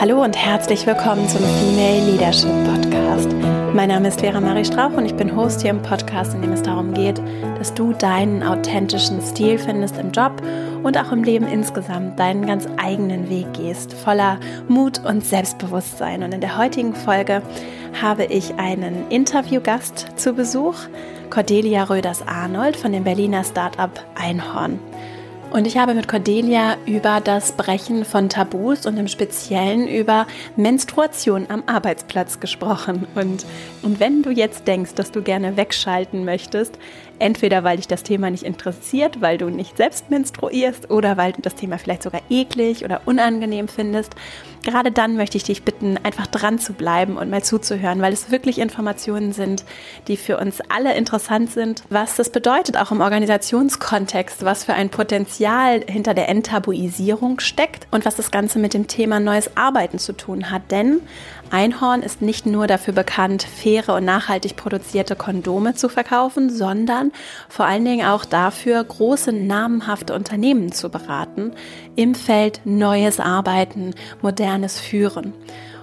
Hallo und herzlich willkommen zum Female Leadership Podcast. Mein Name ist Vera Marie Strauch und ich bin Host hier im Podcast, in dem es darum geht, dass du deinen authentischen Stil findest im Job und auch im Leben insgesamt deinen ganz eigenen Weg gehst, voller Mut und Selbstbewusstsein. Und in der heutigen Folge habe ich einen Interviewgast zu Besuch, Cordelia Röders-Arnold von dem Berliner Startup Einhorn. Und ich habe mit Cordelia über das Brechen von Tabus und im Speziellen über Menstruation am Arbeitsplatz gesprochen. Und, und wenn du jetzt denkst, dass du gerne wegschalten möchtest, Entweder weil dich das Thema nicht interessiert, weil du nicht selbst menstruierst oder weil du das Thema vielleicht sogar eklig oder unangenehm findest. Gerade dann möchte ich dich bitten, einfach dran zu bleiben und mal zuzuhören, weil es wirklich Informationen sind, die für uns alle interessant sind. Was das bedeutet, auch im Organisationskontext, was für ein Potenzial hinter der Enttabuisierung steckt und was das Ganze mit dem Thema neues Arbeiten zu tun hat. Denn Einhorn ist nicht nur dafür bekannt, faire und nachhaltig produzierte Kondome zu verkaufen, sondern vor allen Dingen auch dafür, große namenhafte Unternehmen zu beraten im Feld neues Arbeiten, modernes Führen.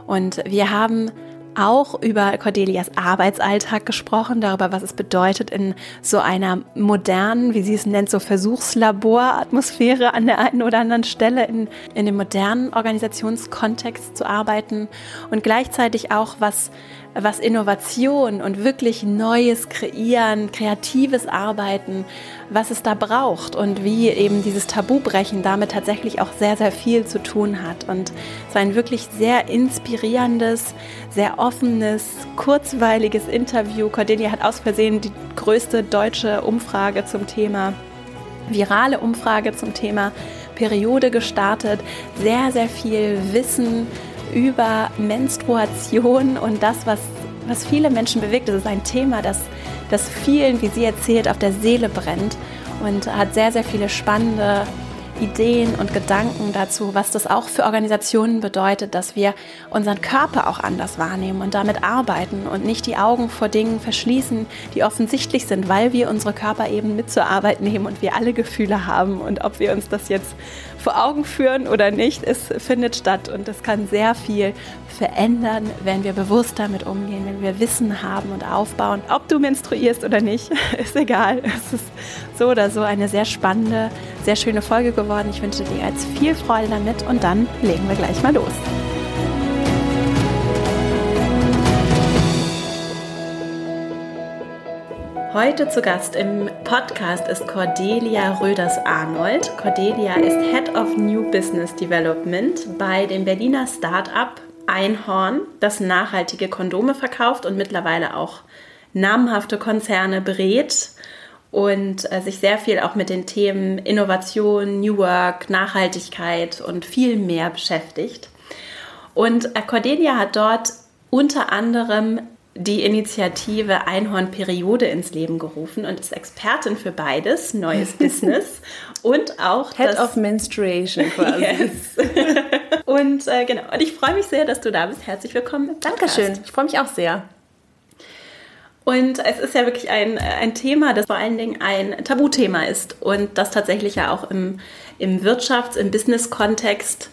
Und wir haben auch über Cordelias Arbeitsalltag gesprochen, darüber, was es bedeutet, in so einer modernen, wie sie es nennt, so Versuchslaboratmosphäre an der einen oder anderen Stelle in, in dem modernen Organisationskontext zu arbeiten. Und gleichzeitig auch, was was Innovation und wirklich Neues kreieren, kreatives Arbeiten, was es da braucht und wie eben dieses Tabubrechen damit tatsächlich auch sehr, sehr viel zu tun hat. Und es war ein wirklich sehr inspirierendes, sehr offenes, kurzweiliges Interview. Cordelia hat aus Versehen die größte deutsche Umfrage zum Thema, virale Umfrage zum Thema Periode gestartet. Sehr, sehr viel Wissen über Menstruation und das, was, was viele Menschen bewegt. Das ist ein Thema, das, das vielen, wie sie erzählt, auf der Seele brennt und hat sehr, sehr viele spannende Ideen und Gedanken dazu, was das auch für Organisationen bedeutet, dass wir unseren Körper auch anders wahrnehmen und damit arbeiten und nicht die Augen vor Dingen verschließen, die offensichtlich sind, weil wir unsere Körper eben mit zur Arbeit nehmen und wir alle Gefühle haben. Und ob wir uns das jetzt vor Augen führen oder nicht, es findet statt und es kann sehr viel verändern, wenn wir bewusst damit umgehen, wenn wir Wissen haben und aufbauen. Ob du menstruierst oder nicht, ist egal. Es ist so oder so eine sehr spannende, sehr schöne Folge geworden. Ich wünsche dir jetzt viel Freude damit und dann legen wir gleich mal los. Heute zu Gast im Podcast ist Cordelia Röders-Arnold. Cordelia ist Head of New Business Development bei dem Berliner Startup Einhorn, das nachhaltige Kondome verkauft und mittlerweile auch namhafte Konzerne berät und äh, sich sehr viel auch mit den Themen Innovation, New Work, Nachhaltigkeit und viel mehr beschäftigt. Und äh, Cordelia hat dort unter anderem die Initiative Einhorn Periode ins Leben gerufen und ist Expertin für beides, neues Business und auch Head das of Menstruation quasi. Yes. und äh, genau, und ich freue mich sehr, dass du da bist. Herzlich willkommen. Dankeschön. Ich freue mich auch sehr. Und es ist ja wirklich ein, ein Thema, das vor allen Dingen ein Tabuthema ist und das tatsächlich ja auch im, im Wirtschafts-, im Business-Kontext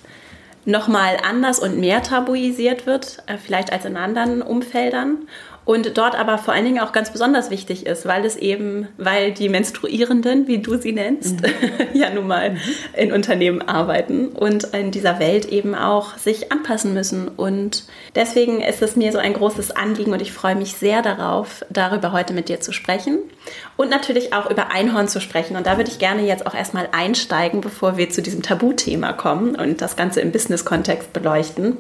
nochmal anders und mehr tabuisiert wird, äh, vielleicht als in anderen Umfeldern und dort aber vor allen Dingen auch ganz besonders wichtig ist, weil es eben, weil die Menstruierenden, wie du sie nennst, mhm. ja nun mal in Unternehmen arbeiten und in dieser Welt eben auch sich anpassen müssen. Und deswegen ist es mir so ein großes Anliegen und ich freue mich sehr darauf, darüber heute mit dir zu sprechen und natürlich auch über Einhorn zu sprechen. Und da würde ich gerne jetzt auch erstmal einsteigen, bevor wir zu diesem Tabuthema kommen und das Ganze im Business-Kontext beleuchten.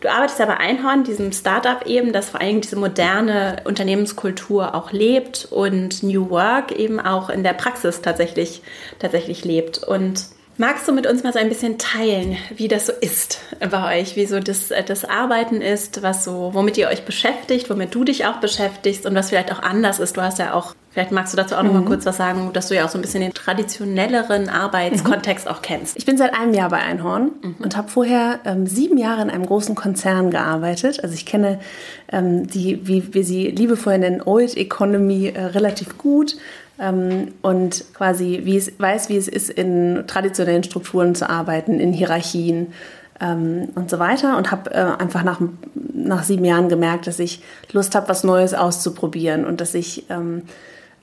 Du arbeitest ja bei Einhorn, diesem Startup eben, das vor allem diese moderne Unternehmenskultur auch lebt und New Work eben auch in der Praxis tatsächlich, tatsächlich lebt. Und Magst du mit uns mal so ein bisschen teilen, wie das so ist bei euch, wie so das, das Arbeiten ist, was so, womit ihr euch beschäftigt, womit du dich auch beschäftigst und was vielleicht auch anders ist? Du hast ja auch, vielleicht magst du dazu auch mhm. noch mal mhm. kurz was sagen, dass du ja auch so ein bisschen den traditionelleren Arbeitskontext mhm. auch kennst. Ich bin seit einem Jahr bei Einhorn mhm. und habe vorher ähm, sieben Jahre in einem großen Konzern gearbeitet. Also ich kenne ähm, die, wie wir sie liebevoll nennen, Old Economy äh, relativ gut ähm, und quasi wie es, weiß, wie es ist, in traditionellen Strukturen zu arbeiten, in Hierarchien, ähm, und so weiter. Und habe äh, einfach nach, nach sieben Jahren gemerkt, dass ich Lust habe, was Neues auszuprobieren und dass ich ähm,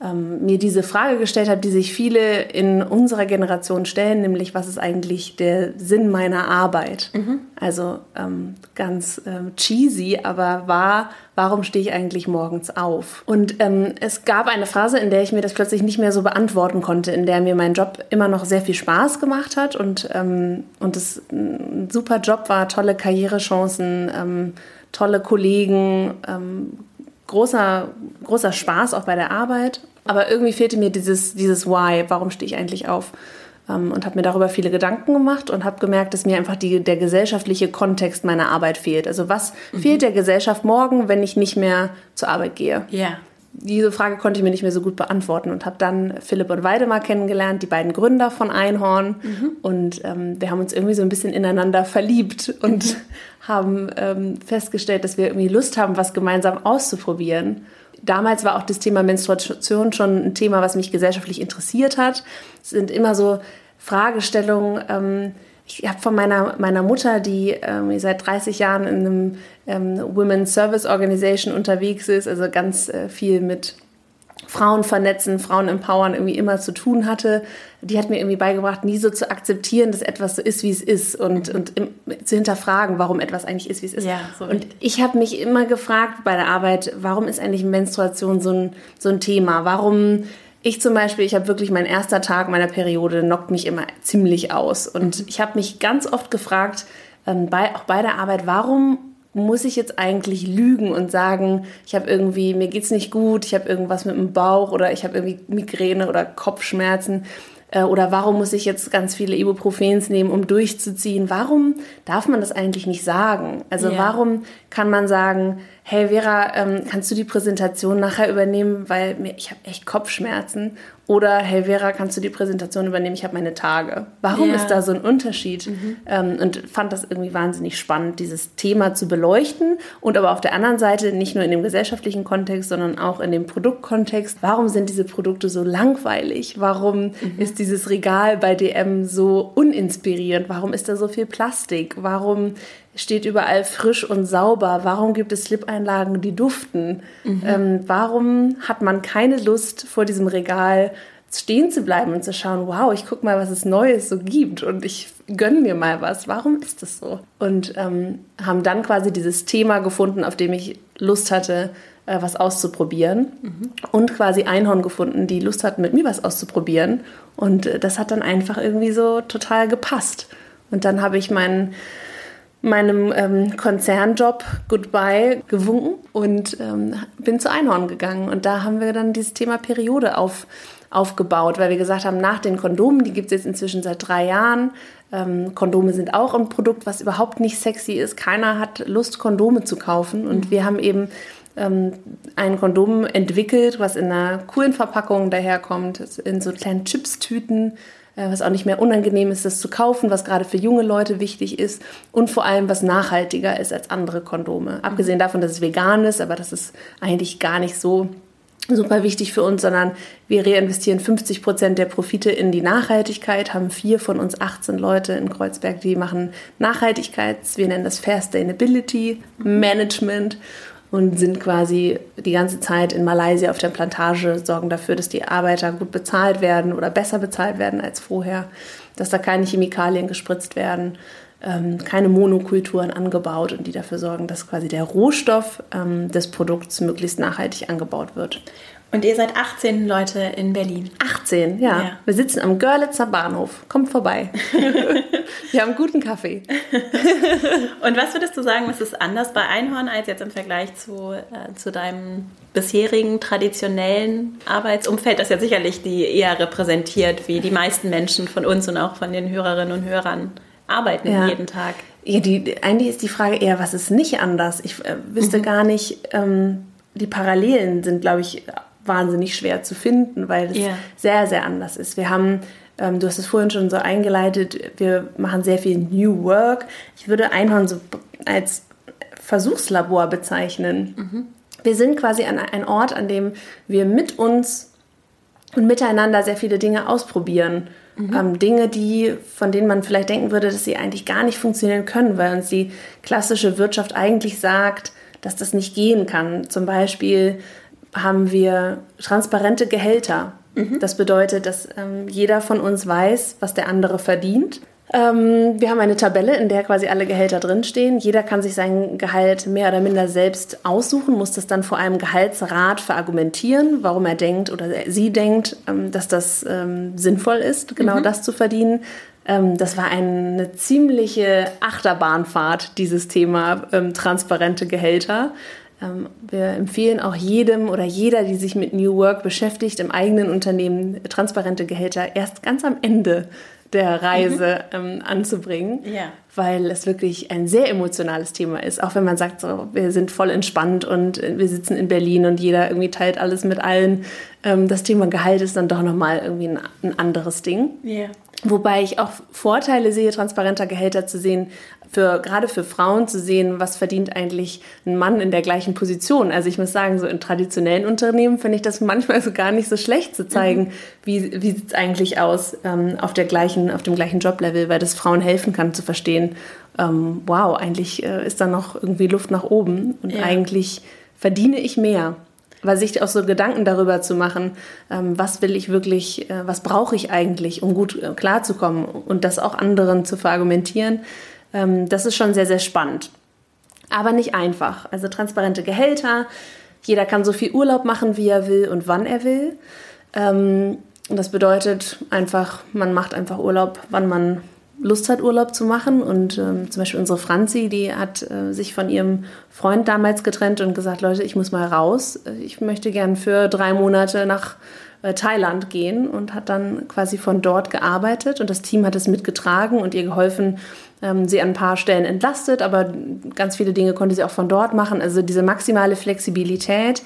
ähm, mir diese Frage gestellt habe, die sich viele in unserer Generation stellen, nämlich was ist eigentlich der Sinn meiner Arbeit? Mhm. Also ähm, ganz ähm, cheesy, aber wahr, warum stehe ich eigentlich morgens auf? Und ähm, es gab eine Phase, in der ich mir das plötzlich nicht mehr so beantworten konnte, in der mir mein Job immer noch sehr viel Spaß gemacht hat und, ähm, und es ein super Job war, tolle Karrierechancen, ähm, tolle Kollegen, großer, großer Spaß auch bei der Arbeit. Aber irgendwie fehlte mir dieses, dieses Why, warum stehe ich eigentlich auf? Ähm, und habe mir darüber viele Gedanken gemacht und habe gemerkt, dass mir einfach die, der gesellschaftliche Kontext meiner Arbeit fehlt. Also was mhm. fehlt der Gesellschaft morgen, wenn ich nicht mehr zur Arbeit gehe? Ja. Diese Frage konnte ich mir nicht mehr so gut beantworten und habe dann Philipp und Weidemar kennengelernt, die beiden Gründer von Einhorn. Mhm. Und ähm, wir haben uns irgendwie so ein bisschen ineinander verliebt und haben ähm, festgestellt, dass wir irgendwie Lust haben, was gemeinsam auszuprobieren damals war auch das Thema Menstruation schon ein Thema, was mich gesellschaftlich interessiert hat. Es sind immer so Fragestellungen. Ähm, ich habe von meiner, meiner Mutter, die ähm, seit 30 Jahren in einem ähm, Women's Service Organization unterwegs ist, also ganz äh, viel mit Frauen vernetzen, Frauen empowern irgendwie immer zu tun hatte, die hat mir irgendwie beigebracht, nie so zu akzeptieren, dass etwas so ist, wie es ist und, mhm. und im, zu hinterfragen, warum etwas eigentlich ist, wie es ist. Ja, so und ich habe mich immer gefragt bei der Arbeit, warum ist eigentlich Menstruation so ein, so ein Thema? Warum ich zum Beispiel, ich habe wirklich mein erster Tag meiner Periode knockt mich immer ziemlich aus. Und mhm. ich habe mich ganz oft gefragt, ähm, bei, auch bei der Arbeit, warum muss ich jetzt eigentlich lügen und sagen, ich habe irgendwie, mir geht's nicht gut, ich habe irgendwas mit dem Bauch oder ich habe irgendwie Migräne oder Kopfschmerzen äh, oder warum muss ich jetzt ganz viele Ibuprofens nehmen, um durchzuziehen? Warum darf man das eigentlich nicht sagen? Also ja. warum kann man sagen, hey Vera, ähm, kannst du die Präsentation nachher übernehmen, weil mir, ich habe echt Kopfschmerzen oder, hey Vera, kannst du die Präsentation übernehmen? Ich habe meine Tage. Warum ja. ist da so ein Unterschied? Mhm. Ähm, und fand das irgendwie wahnsinnig spannend, dieses Thema zu beleuchten und aber auf der anderen Seite nicht nur in dem gesellschaftlichen Kontext, sondern auch in dem Produktkontext. Warum sind diese Produkte so langweilig? Warum mhm. ist dieses Regal bei DM so uninspirierend? Warum ist da so viel Plastik? Warum steht überall frisch und sauber? Warum gibt es Slip-Einlagen, die duften? Mhm. Ähm, warum hat man keine Lust, vor diesem Regal stehen zu bleiben und zu schauen, wow, ich gucke mal, was es Neues so gibt und ich gönne mir mal was. Warum ist das so? Und ähm, haben dann quasi dieses Thema gefunden, auf dem ich Lust hatte, äh, was auszuprobieren. Mhm. Und quasi Einhorn gefunden, die Lust hatten, mit mir was auszuprobieren. Und äh, das hat dann einfach irgendwie so total gepasst. Und dann habe ich meinen meinem ähm, Konzernjob Goodbye gewunken und ähm, bin zu Einhorn gegangen. Und da haben wir dann dieses Thema Periode auf, aufgebaut, weil wir gesagt haben, nach den Kondomen, die gibt es jetzt inzwischen seit drei Jahren. Ähm, Kondome sind auch ein Produkt, was überhaupt nicht sexy ist. Keiner hat Lust, Kondome zu kaufen. Und mhm. wir haben eben ähm, ein Kondom entwickelt, was in einer coolen Verpackung daherkommt, in so kleinen Chips-Tüten was auch nicht mehr unangenehm ist, das zu kaufen, was gerade für junge Leute wichtig ist und vor allem was nachhaltiger ist als andere Kondome. Abgesehen davon, dass es vegan ist, aber das ist eigentlich gar nicht so super wichtig für uns, sondern wir reinvestieren 50 Prozent der Profite in die Nachhaltigkeit, haben vier von uns 18 Leute in Kreuzberg, die machen Nachhaltigkeits, wir nennen das Fair Sustainability Management und sind quasi die ganze Zeit in Malaysia auf der Plantage, sorgen dafür, dass die Arbeiter gut bezahlt werden oder besser bezahlt werden als vorher, dass da keine Chemikalien gespritzt werden, ähm, keine Monokulturen angebaut und die dafür sorgen, dass quasi der Rohstoff ähm, des Produkts möglichst nachhaltig angebaut wird. Und ihr seid 18 Leute in Berlin. 18, ja. ja. Wir sitzen am Görlitzer Bahnhof. Kommt vorbei. Wir haben guten Kaffee. Und was würdest du sagen, was ist anders bei Einhorn als jetzt im Vergleich zu, äh, zu deinem bisherigen traditionellen Arbeitsumfeld, das ja sicherlich die eher repräsentiert, wie die meisten Menschen von uns und auch von den Hörerinnen und Hörern arbeiten ja. jeden Tag? Ja, die, eigentlich ist die Frage eher, was ist nicht anders? Ich äh, wüsste mhm. gar nicht, ähm, die Parallelen sind, glaube ich, wahnsinnig schwer zu finden, weil es yeah. sehr, sehr anders ist. Wir haben, ähm, du hast es vorhin schon so eingeleitet, wir machen sehr viel New Work. Ich würde Einhorn so als Versuchslabor bezeichnen. Mhm. Wir sind quasi an ein Ort, an dem wir mit uns und miteinander sehr viele Dinge ausprobieren. Mhm. Ähm, Dinge, die, von denen man vielleicht denken würde, dass sie eigentlich gar nicht funktionieren können, weil uns die klassische Wirtschaft eigentlich sagt, dass das nicht gehen kann. Zum Beispiel haben wir transparente Gehälter. Mhm. Das bedeutet, dass ähm, jeder von uns weiß, was der andere verdient. Ähm, wir haben eine Tabelle, in der quasi alle Gehälter drinstehen. Jeder kann sich sein Gehalt mehr oder minder selbst aussuchen, muss das dann vor einem Gehaltsrat verargumentieren, warum er denkt oder sie denkt, ähm, dass das ähm, sinnvoll ist, genau mhm. das zu verdienen. Ähm, das war eine ziemliche Achterbahnfahrt, dieses Thema ähm, transparente Gehälter. Ähm, wir empfehlen auch jedem oder jeder, die sich mit New Work beschäftigt, im eigenen Unternehmen transparente Gehälter erst ganz am Ende der Reise mhm. ähm, anzubringen, ja. weil es wirklich ein sehr emotionales Thema ist. Auch wenn man sagt, so, wir sind voll entspannt und wir sitzen in Berlin und jeder irgendwie teilt alles mit allen. Ähm, das Thema Gehalt ist dann doch nochmal irgendwie ein, ein anderes Ding. Ja. Wobei ich auch Vorteile sehe, transparenter Gehälter zu sehen, für, gerade für Frauen zu sehen, was verdient eigentlich ein Mann in der gleichen Position. Also ich muss sagen, so in traditionellen Unternehmen finde ich das manchmal so gar nicht so schlecht zu zeigen, mhm. wie, wie sieht es eigentlich aus ähm, auf, der gleichen, auf dem gleichen Joblevel, weil das Frauen helfen kann zu verstehen, ähm, wow, eigentlich äh, ist da noch irgendwie Luft nach oben und ja. eigentlich verdiene ich mehr weil sich auch so Gedanken darüber zu machen, ähm, was will ich wirklich, äh, was brauche ich eigentlich, um gut äh, klarzukommen und das auch anderen zu verargumentieren, ähm, das ist schon sehr, sehr spannend. Aber nicht einfach. Also transparente Gehälter, jeder kann so viel Urlaub machen, wie er will und wann er will. Ähm, und das bedeutet einfach, man macht einfach Urlaub, wann man Lust hat, Urlaub zu machen. Und ähm, zum Beispiel unsere Franzi, die hat äh, sich von ihrem Freund damals getrennt und gesagt, Leute, ich muss mal raus. Ich möchte gern für drei Monate nach äh, Thailand gehen und hat dann quasi von dort gearbeitet. Und das Team hat es mitgetragen und ihr geholfen, ähm, sie an ein paar Stellen entlastet, aber ganz viele Dinge konnte sie auch von dort machen. Also diese maximale Flexibilität,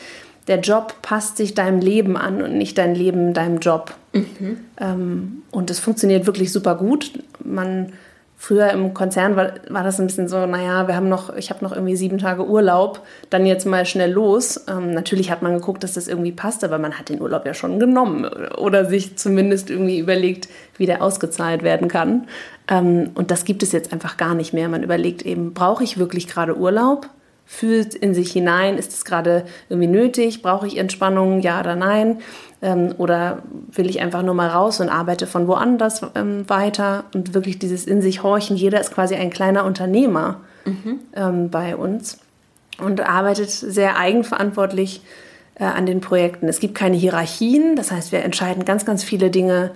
der Job passt sich deinem Leben an und nicht dein Leben deinem Job. Mhm. Ähm, und das funktioniert wirklich super gut. Man Früher im Konzern war, war das ein bisschen so, naja, wir haben noch, ich habe noch irgendwie sieben Tage Urlaub, dann jetzt mal schnell los. Ähm, natürlich hat man geguckt, dass das irgendwie passt, aber man hat den Urlaub ja schon genommen oder sich zumindest irgendwie überlegt, wie der ausgezahlt werden kann. Ähm, und das gibt es jetzt einfach gar nicht mehr. Man überlegt eben, brauche ich wirklich gerade Urlaub? Fühlt in sich hinein, ist es gerade irgendwie nötig? Brauche ich Entspannung, ja oder nein? Ähm, oder will ich einfach nur mal raus und arbeite von woanders ähm, weiter? Und wirklich dieses in sich horchen. Jeder ist quasi ein kleiner Unternehmer mhm. ähm, bei uns und arbeitet sehr eigenverantwortlich äh, an den Projekten. Es gibt keine Hierarchien, das heißt, wir entscheiden ganz, ganz viele Dinge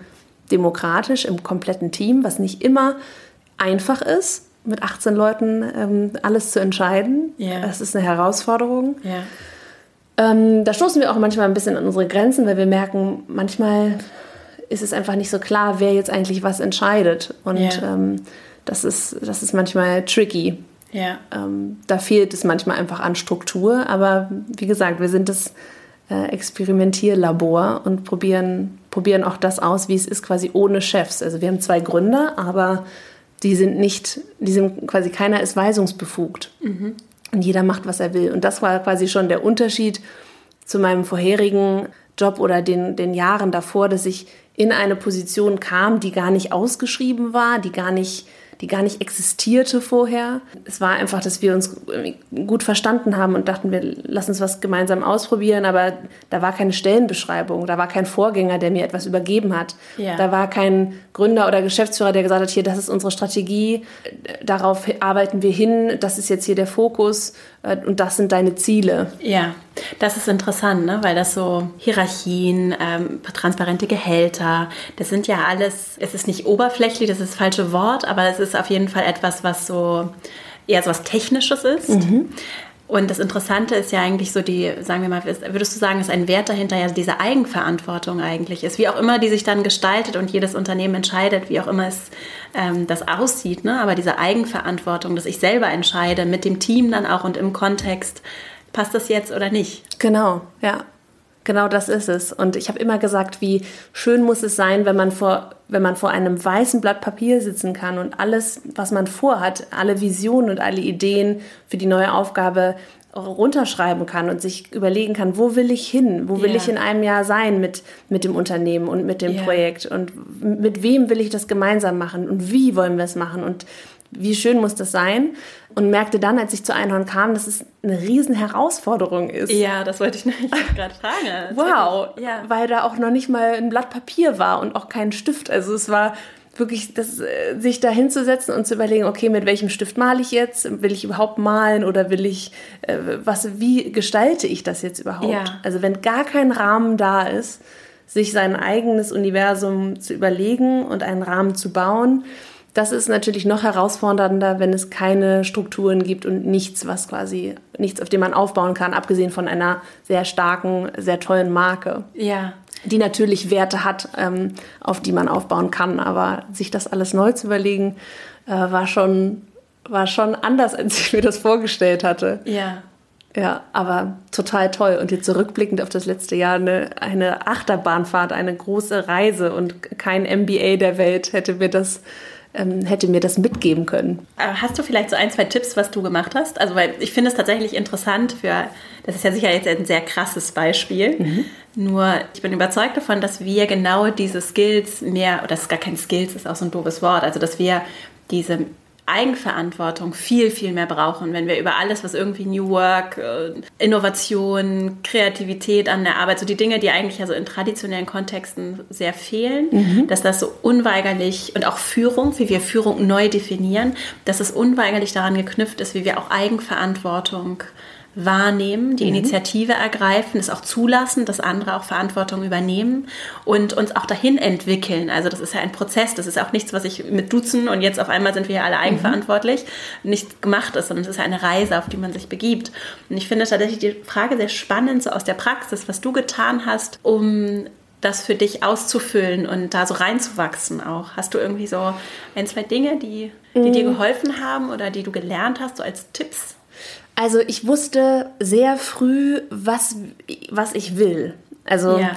demokratisch im kompletten Team, was nicht immer einfach ist, mit 18 Leuten ähm, alles zu entscheiden. Yeah. Das ist eine Herausforderung. Yeah. Ähm, da stoßen wir auch manchmal ein bisschen an unsere Grenzen, weil wir merken, manchmal ist es einfach nicht so klar, wer jetzt eigentlich was entscheidet. Und yeah. ähm, das, ist, das ist manchmal tricky. Ähm, da fehlt es manchmal einfach an Struktur. Aber wie gesagt, wir sind das äh, Experimentierlabor und probieren, probieren auch das aus, wie es ist, quasi ohne Chefs. Also wir haben zwei Gründer, aber die sind nicht, die sind quasi keiner ist weisungsbefugt. Mhm. Und jeder macht, was er will. Und das war quasi schon der Unterschied zu meinem vorherigen Job oder den, den Jahren davor, dass ich in eine Position kam, die gar nicht ausgeschrieben war, die gar nicht die gar nicht existierte vorher. Es war einfach, dass wir uns gut verstanden haben und dachten, wir lassen uns was gemeinsam ausprobieren, aber da war keine Stellenbeschreibung, da war kein Vorgänger, der mir etwas übergeben hat. Ja. Da war kein Gründer oder Geschäftsführer, der gesagt hat, hier, das ist unsere Strategie, darauf arbeiten wir hin, das ist jetzt hier der Fokus äh, und das sind deine Ziele. Ja, das ist interessant, ne? weil das so Hierarchien, ähm, transparente Gehälter, das sind ja alles, es ist nicht oberflächlich, das ist das falsche Wort, aber es ist auf jeden Fall etwas, was so eher so was Technisches ist. Mhm. Und das Interessante ist ja eigentlich so die, sagen wir mal, würdest du sagen, dass ein Wert dahinter ja diese Eigenverantwortung eigentlich ist, wie auch immer die sich dann gestaltet und jedes Unternehmen entscheidet, wie auch immer es ähm, das aussieht, ne? aber diese Eigenverantwortung, dass ich selber entscheide, mit dem Team dann auch und im Kontext, passt das jetzt oder nicht? Genau, ja. Genau das ist es. Und ich habe immer gesagt, wie schön muss es sein, wenn man vor, wenn man vor einem weißen Blatt Papier sitzen kann und alles, was man vorhat, alle Visionen und alle Ideen für die neue Aufgabe runterschreiben kann und sich überlegen kann, wo will ich hin, wo will Ja. ich in einem Jahr sein mit, mit dem Unternehmen und mit dem Ja. Projekt und mit wem will ich das gemeinsam machen und wie wollen wir es machen und wie schön muss das sein und merkte dann, als ich zu Einhorn kam, dass es eine riesen Herausforderung ist. Ja, das wollte ich nämlich gerade fragen. Wow, Ja. weil da auch noch nicht mal ein Blatt Papier war und auch kein Stift. Also es war wirklich, das, äh, sich da hinzusetzen und zu überlegen, okay, mit welchem Stift male ich jetzt? Will ich überhaupt malen oder will ich, äh, was, wie gestalte ich das jetzt überhaupt? Ja. Also wenn gar kein Rahmen da ist, sich sein eigenes Universum zu überlegen und einen Rahmen zu bauen, das ist natürlich noch herausfordernder, wenn es keine Strukturen gibt und nichts, was quasi, nichts, auf dem man aufbauen kann, abgesehen von einer sehr starken, sehr tollen Marke, Ja. die natürlich Werte hat, ähm, auf die man aufbauen kann. Aber sich das alles neu zu überlegen, äh, war schon, war schon anders, als ich mir das vorgestellt hatte. Ja. Ja, aber total toll. Und jetzt zurückblickend auf das letzte Jahr eine, eine Achterbahnfahrt, eine große Reise und kein MBA der Welt hätte mir das, ähm, hätte mir das mitgeben können. Hast du vielleicht so ein, zwei Tipps, was du gemacht hast? Also, weil ich finde es tatsächlich interessant für, das ist ja sicher jetzt ein sehr krasses Beispiel. Nur ich bin überzeugt davon, dass wir genau diese Skills mehr, oder das ist gar kein Skills, ist auch so ein doofes Wort, also dass wir diese Eigenverantwortung viel, viel mehr brauchen, wenn wir über alles, was irgendwie New Work, äh, Innovation, Kreativität an der Arbeit, so die Dinge, die eigentlich ja so in traditionellen Kontexten sehr fehlen, dass das so unweigerlich und auch Führung, wie wir Führung neu definieren, dass es unweigerlich daran geknüpft ist, wie wir auch Eigenverantwortung wahrnehmen, die Initiative ergreifen, es auch zulassen, dass andere auch Verantwortung übernehmen und uns auch dahin entwickeln. Also das ist ja ein Prozess, das ist auch nichts, was ich mit Duzen und jetzt auf einmal sind wir ja alle eigenverantwortlich, nicht gemacht ist, sondern es ist ja eine Reise, auf die man sich begibt. Und ich finde tatsächlich die Frage sehr spannend, so aus der Praxis, was du getan hast, um das für dich auszufüllen und da so reinzuwachsen auch. Hast du irgendwie so ein, zwei Dinge, die, die dir geholfen haben oder die du gelernt hast, so als Tipps? Also ich wusste sehr früh, was, was ich will. Also Ja.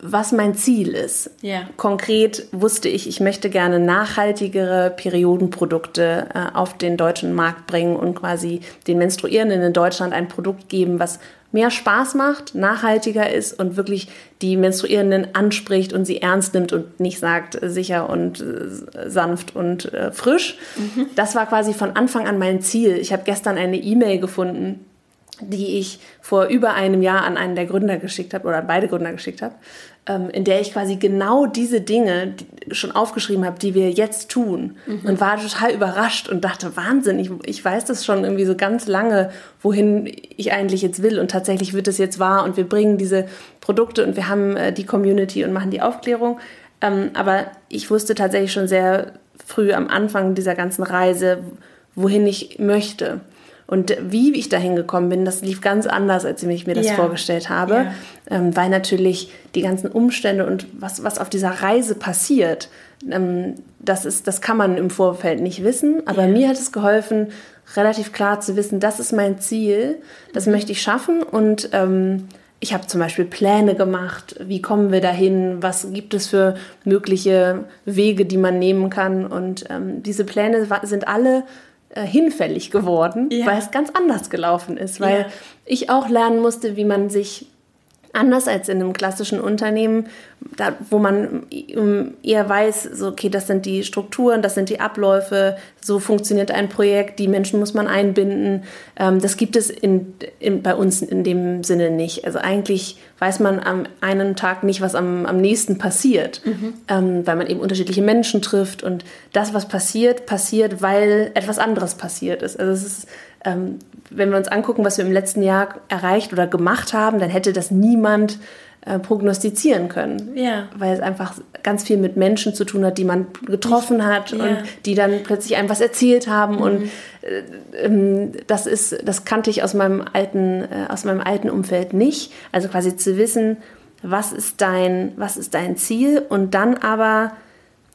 was mein Ziel ist. Ja. Konkret wusste ich, ich möchte gerne nachhaltigere Periodenprodukte äh, auf den deutschen Markt bringen und quasi den Menstruierenden in Deutschland ein Produkt geben, was mehr Spaß macht, nachhaltiger ist und wirklich die Menstruierenden anspricht und sie ernst nimmt und nicht sagt äh, sicher und äh, sanft und äh, frisch. Das war quasi von Anfang an mein Ziel. Ich habe gestern eine E-Mail gefunden, die ich vor über einem Jahr an einen der Gründer geschickt habe oder an beide Gründer geschickt habe, in der ich quasi genau diese Dinge schon aufgeschrieben habe, die wir jetzt tun. Und war total überrascht und dachte, Wahnsinn, ich, ich weiß das schon irgendwie so ganz lange, wohin ich eigentlich jetzt will. Und tatsächlich wird es jetzt wahr und wir bringen diese Produkte und wir haben äh, die Community und machen die Aufklärung. Ähm, aber ich wusste tatsächlich schon sehr früh am Anfang dieser ganzen Reise, wohin ich möchte. Und wie ich dahin gekommen bin, das lief ganz anders, als ich mir das Ja. vorgestellt habe, Ja. ähm, weil natürlich die ganzen Umstände und was, was auf dieser Reise passiert, ähm, das, ist, das kann man im Vorfeld nicht wissen. Aber Ja. mir hat es geholfen, relativ klar zu wissen, das ist mein Ziel, das Mhm. möchte ich schaffen und ähm, ich habe zum Beispiel Pläne gemacht, wie kommen wir dahin, was gibt es für mögliche Wege, die man nehmen kann. Und ähm, diese Pläne sind alle äh, hinfällig geworden, Ja. weil es ganz anders gelaufen ist, weil Ja. ich auch lernen musste, wie man sich anders als in einem klassischen Unternehmen, da, wo man ähm, eher weiß, so, okay, das sind die Strukturen, das sind die Abläufe, so funktioniert ein Projekt, die Menschen muss man einbinden. Ähm, das gibt es in, in, bei uns in dem Sinne nicht. Also eigentlich weiß man am einen Tag nicht, was am, am nächsten passiert, ähm, weil man eben unterschiedliche Menschen trifft und das, was passiert, passiert, weil etwas anderes passiert ist. Also es ist ähm, wenn wir uns angucken, was wir im letzten Jahr erreicht oder gemacht haben, dann hätte das niemand äh, prognostizizieren können. Ja. Weil es einfach ganz viel mit Menschen zu tun hat, die man getroffen hat Ja. und die dann plötzlich einem was erzählt haben. Und äh, ähm, das ist, das kannte ich aus meinem alten, äh, aus meinem alten Umfeld nicht. Also quasi zu wissen, was ist dein, was ist dein Ziel und dann aber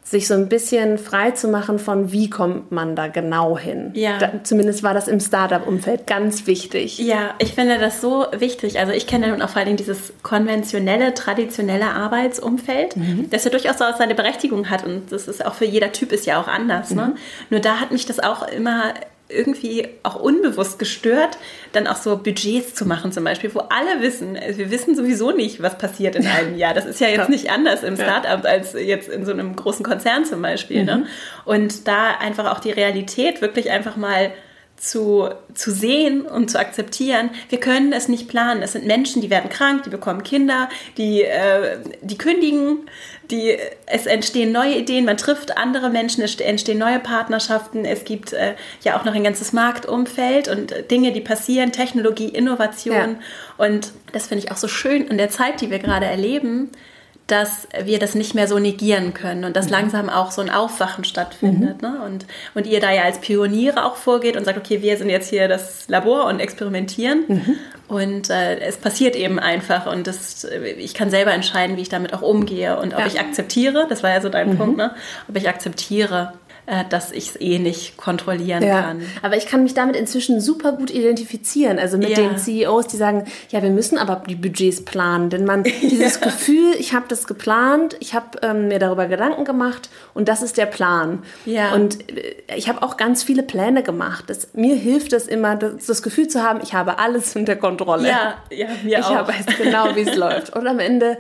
sich so ein bisschen frei zu machen von, wie kommt man da genau hin. Ja. Da, zumindest war das im Startup-Umfeld ganz wichtig. Ja, ich finde das so wichtig. Also ich kenne nun auch vor allem dieses konventionelle, traditionelle Arbeitsumfeld, das ja durchaus auch seine Berechtigung hat und das ist auch für jeder Typ ist ja auch anders. Ne? Nur da hat mich das auch immer irgendwie auch unbewusst gestört, dann auch so Budgets zu machen zum Beispiel, wo alle wissen, also wir wissen sowieso nicht, was passiert in einem Jahr. Das ist ja jetzt nicht anders im Startup als jetzt in so einem großen Konzern zum Beispiel. Ne? Mhm. Ne? Und da einfach auch die Realität wirklich einfach mal zu, zu sehen und zu akzeptieren, wir können es nicht planen. Es sind Menschen, die werden krank, die bekommen Kinder, die, äh, die kündigen, die, es entstehen neue Ideen, man trifft andere Menschen, es entstehen neue Partnerschaften, es gibt äh, ja auch noch ein ganzes Marktumfeld und Dinge, die passieren, Technologie, Innovation. Ja. Und das finde ich auch so schön in der Zeit, die wir gerade erleben, dass wir das nicht mehr so negieren können und dass mhm. langsam auch so ein Aufwachen stattfindet. Mhm. Ne? Und, und ihr da ja als Pioniere auch vorgeht und sagt, okay, wir sind jetzt hier das Labor und experimentieren. Mhm. Und äh, es passiert eben einfach und das, ich kann selber entscheiden, wie ich damit auch umgehe und ob ja. ich akzeptiere, das war ja so dein mhm. Punkt, ne? ob ich akzeptiere, äh, dass ich es eh nicht kontrollieren ja. kann. Aber ich kann mich damit inzwischen super gut identifizieren. Also mit ja. den CEOs, die sagen, ja, wir müssen aber die Budgets planen. Denn man, dieses Gefühl, ich habe das geplant, ich habe ähm, mir darüber Gedanken gemacht und das ist der Plan. Ja. Und äh, ich habe auch ganz viele Pläne gemacht. Das, mir hilft es immer, das, das, Gefühl zu haben, ich habe alles unter Kontrolle. Ja, ja mir ich auch. weiß genau, wie es läuft. Und am Ende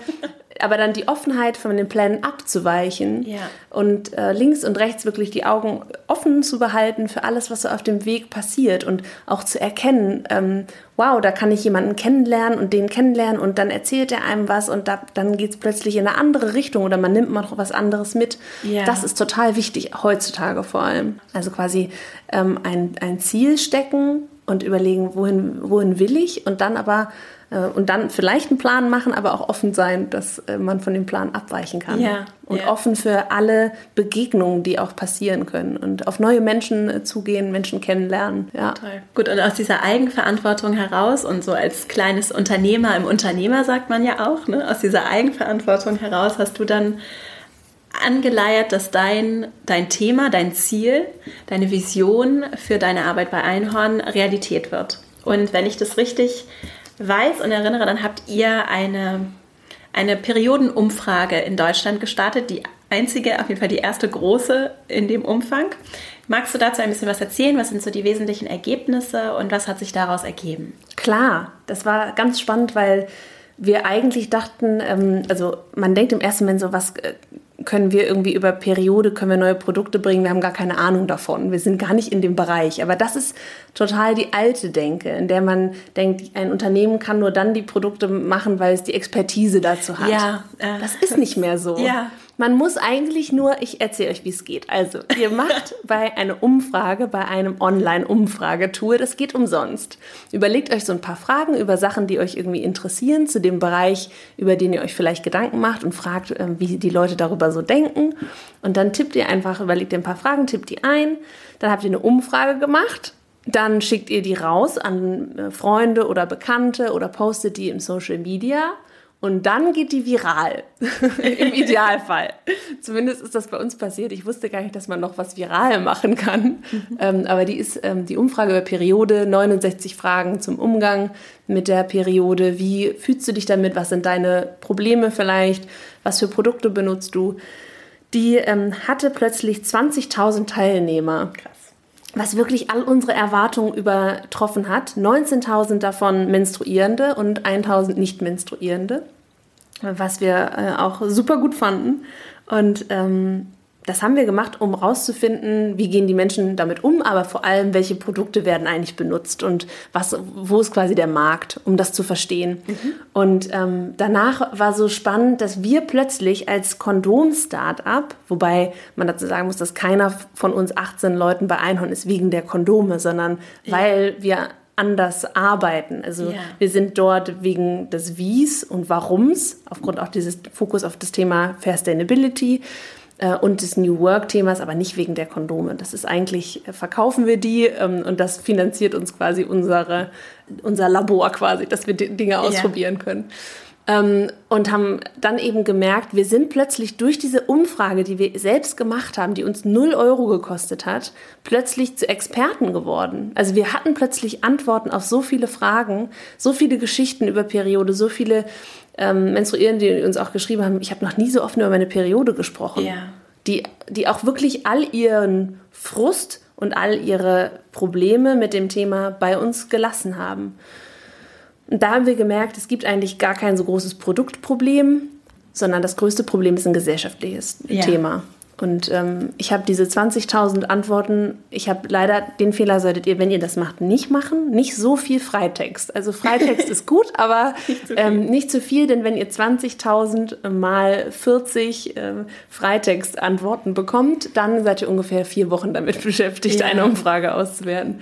aber dann die Offenheit von den Plänen abzuweichen ja. und äh, links und rechts wirklich die Augen offen zu behalten für alles, was so auf dem Weg passiert und auch zu erkennen, ähm, wow, da kann ich jemanden kennenlernen und den kennenlernen und dann erzählt er einem was und da, dann geht es plötzlich in eine andere Richtung oder man nimmt mal noch was anderes mit. Ja. Das ist total wichtig, heutzutage vor allem. Also quasi ähm, ein, ein Ziel stecken und überlegen, wohin, wohin will ich und dann aber und dann vielleicht einen Plan machen, aber auch offen sein, dass äh, man von dem Plan abweichen kann. Ja, und ja. offen für alle Begegnungen, die auch passieren können und auf neue Menschen äh, zugehen, Menschen kennenlernen. Ja. Toll. Gut, und aus dieser Eigenverantwortung heraus und so als kleines Unternehmer im Unternehmer sagt man ja auch, ne? aus dieser Eigenverantwortung heraus hast du dann angeleiert, dass dein, dein Thema, dein Ziel, deine Vision für deine Arbeit bei Einhorn Realität wird. Und wenn ich das richtig weiß und erinnere, dann habt ihr eine, eine Periodenumfrage in Deutschland gestartet, die einzige, auf jeden Fall die erste große in dem Umfang. Magst du dazu ein bisschen was erzählen? Was sind so die wesentlichen Ergebnisse und was hat sich daraus ergeben? Klar, das war ganz spannend, weil wir eigentlich dachten, ähm, also man denkt im ersten Moment so, was äh, können wir irgendwie über Periode, können wir neue Produkte bringen, wir haben gar keine Ahnung davon, wir sind gar nicht in dem Bereich. Aber das ist total die alte Denke, in der man denkt, ein Unternehmen kann nur dann die Produkte machen, weil es die Expertise dazu hat. Ja, äh, das ist nicht mehr so. Ja. Man muss eigentlich nur, ich erzähle euch, wie es geht. Also, ihr macht bei einer Umfrage, bei einem Online-Umfragetool, das geht umsonst. Überlegt euch so ein paar Fragen über Sachen, die euch irgendwie interessieren, zu dem Bereich, über den ihr euch vielleicht Gedanken macht und fragt, äh, wie die Leute darüber so denken. Und dann tippt ihr einfach, überlegt ihr ein paar Fragen, tippt die ein. Dann habt ihr eine Umfrage gemacht. Dann schickt ihr die raus an äh, Freunde oder Bekannte oder postet die im Social Media. Und dann geht die viral. Im Idealfall. Zumindest ist das bei uns passiert. Ich wusste gar nicht, dass man noch was viral machen kann. Mhm. Ähm, aber die ist ähm, die Umfrage über Periode, 69 Fragen zum Umgang mit der Periode. Wie fühlst du dich damit? Was sind deine Probleme vielleicht? Was für Produkte benutzt du? Die ähm, hatte plötzlich 20.000 Teilnehmer. Krass was wirklich all unsere Erwartungen übertroffen hat. 19.000 davon Menstruierende und 1.000 Nicht-Menstruierende was wir äh, auch super gut fanden. Und ähm, das haben wir gemacht, um rauszufinden, wie gehen die Menschen damit um, aber vor allem, welche Produkte werden eigentlich benutzt und was, wo ist quasi der Markt, um das zu verstehen. Mhm. Und ähm, danach war so spannend, dass wir plötzlich als Kondom-Startup, wobei man dazu sagen muss, dass keiner von uns 18 Leuten bei Einhorn ist wegen der Kondome, sondern ja. weil wir anders arbeiten. Also ja. wir sind dort wegen des Wies und Warums, aufgrund auch dieses Fokus auf das Thema Fair Sustainability und des New Work-Themas, aber nicht wegen der Kondome. Das ist eigentlich, äh, verkaufen wir die ähm, und das finanziert uns quasi unsere, unser Labor quasi, dass wir Dinge ausprobieren ja. können. Ähm, und haben dann eben gemerkt, wir sind plötzlich durch diese Umfrage, die wir selbst gemacht haben, die uns 0 Euro gekostet hat, plötzlich zu Experten geworden. Also wir hatten plötzlich Antworten auf so viele Fragen, so viele Geschichten über Periode, so viele ähm, Menstruierende, die uns auch geschrieben haben, ich habe noch nie so offen über meine Periode gesprochen. Ja. Die, die auch wirklich all ihren Frust und all ihre Probleme mit dem Thema bei uns gelassen haben. Und da haben wir gemerkt, es gibt eigentlich gar kein so großes Produktproblem, sondern das größte Problem ist ein gesellschaftliches ja. Thema. Und ähm, ich habe diese 20.000 Antworten. Ich habe leider den Fehler, solltet ihr, wenn ihr das macht, nicht machen. Nicht so viel Freitext. Also Freitext ist gut, aber nicht zu, ähm, nicht zu viel, denn wenn ihr 20.000 mal 40 äh, Freitext-Antworten bekommt, dann seid ihr ungefähr vier Wochen damit beschäftigt, ja. eine Umfrage auszuwerten.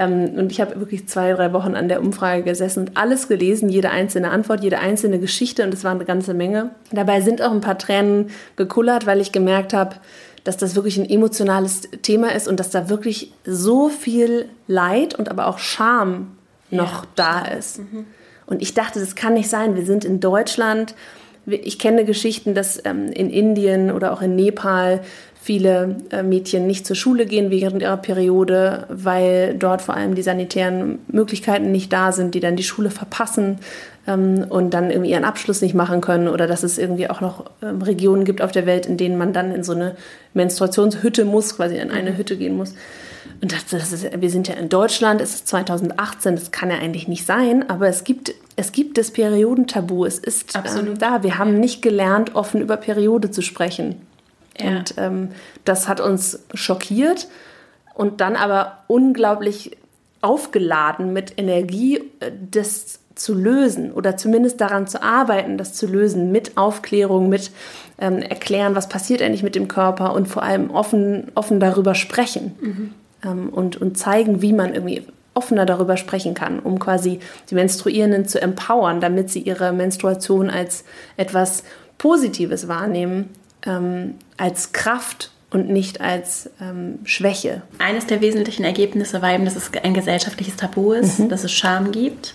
Ähm, und ich habe wirklich zwei, drei Wochen an der Umfrage gesessen und alles gelesen, jede einzelne Antwort, jede einzelne Geschichte und es war eine ganze Menge. Dabei sind auch ein paar Tränen gekullert, weil ich gemerkt habe, dass das wirklich ein emotionales Thema ist und dass da wirklich so viel Leid und aber auch Scham noch ja. da ist. Mhm. Und ich dachte, das kann nicht sein. Wir sind in Deutschland. Ich kenne Geschichten, dass ähm, in Indien oder auch in Nepal viele äh, Mädchen nicht zur Schule gehen während ihrer Periode, weil dort vor allem die sanitären Möglichkeiten nicht da sind, die dann die Schule verpassen ähm, und dann irgendwie ihren Abschluss nicht machen können oder dass es irgendwie auch noch ähm, Regionen gibt auf der Welt, in denen man dann in so eine Menstruationshütte muss, quasi in eine. Hütte gehen muss. Und das, das ist, wir sind ja in Deutschland, es ist 2018, das kann ja eigentlich nicht sein, aber es gibt, es gibt das Periodentabu, es ist ähm, da. Wir haben nicht gelernt, offen über Periode zu sprechen. Ja. Und ähm, das hat uns schockiert und dann aber unglaublich aufgeladen mit Energie, äh, das zu lösen oder zumindest daran zu arbeiten, das zu lösen mit Aufklärung, mit ähm, Erklären, was passiert eigentlich mit dem Körper und vor allem offen, offen darüber sprechen mhm. ähm, und, und zeigen, wie man irgendwie offener darüber sprechen kann, um quasi die Menstruierenden zu empowern, damit sie ihre Menstruation als etwas Positives wahrnehmen ähm, als Kraft und nicht als ähm, Schwäche. Eines der wesentlichen Ergebnisse war eben, dass es ein gesellschaftliches Tabu ist, mhm. dass es Scham gibt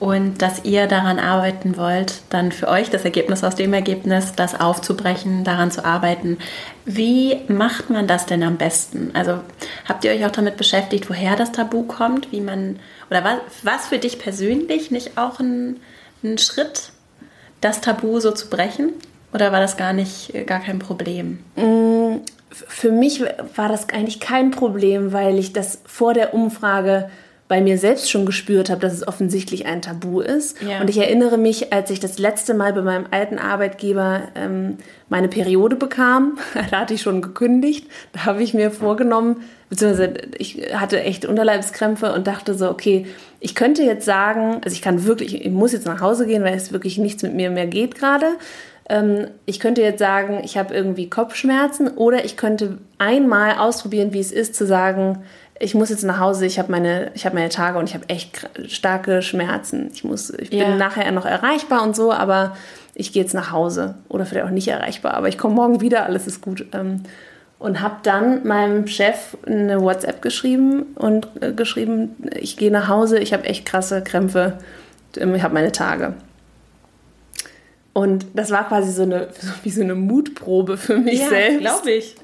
und dass ihr daran arbeiten wollt, dann für euch das Ergebnis aus dem Ergebnis, das aufzubrechen, daran zu arbeiten. Wie macht man das denn am besten? Also habt ihr euch auch damit beschäftigt, woher das Tabu kommt, wie man oder was, was für dich persönlich nicht auch ein, ein Schritt, das Tabu so zu brechen? Oder war das gar nicht, äh, gar kein Problem? Mm, für mich war das eigentlich kein Problem, weil ich das vor der Umfrage bei mir selbst schon gespürt habe, dass es offensichtlich ein Tabu ist. Ja. Und ich erinnere mich, als ich das letzte Mal bei meinem alten Arbeitgeber ähm, meine Periode bekam, da hatte ich schon gekündigt, da habe ich mir vorgenommen, beziehungsweise ich hatte echt Unterleibskrämpfe und dachte so, okay, ich könnte jetzt sagen, also ich kann wirklich, ich muss jetzt nach Hause gehen, weil es wirklich nichts mit mir mehr geht gerade ähm, ich könnte jetzt sagen, ich habe irgendwie Kopfschmerzen oder ich könnte einmal ausprobieren, wie es ist, zu sagen, ich muss jetzt nach Hause, ich habe meine, hab meine Tage und ich habe echt starke Schmerzen. Ich, muss, ich bin ja. nachher noch erreichbar und so, aber ich gehe jetzt nach Hause oder vielleicht auch nicht erreichbar, aber ich komme morgen wieder, alles ist gut. Ähm, und habe dann meinem Chef eine WhatsApp geschrieben und äh, geschrieben, ich gehe nach Hause, ich habe echt krasse Krämpfe, ich habe meine Tage. Und das war quasi so eine, wie so eine Mutprobe für mich ja, selbst. glaube ich.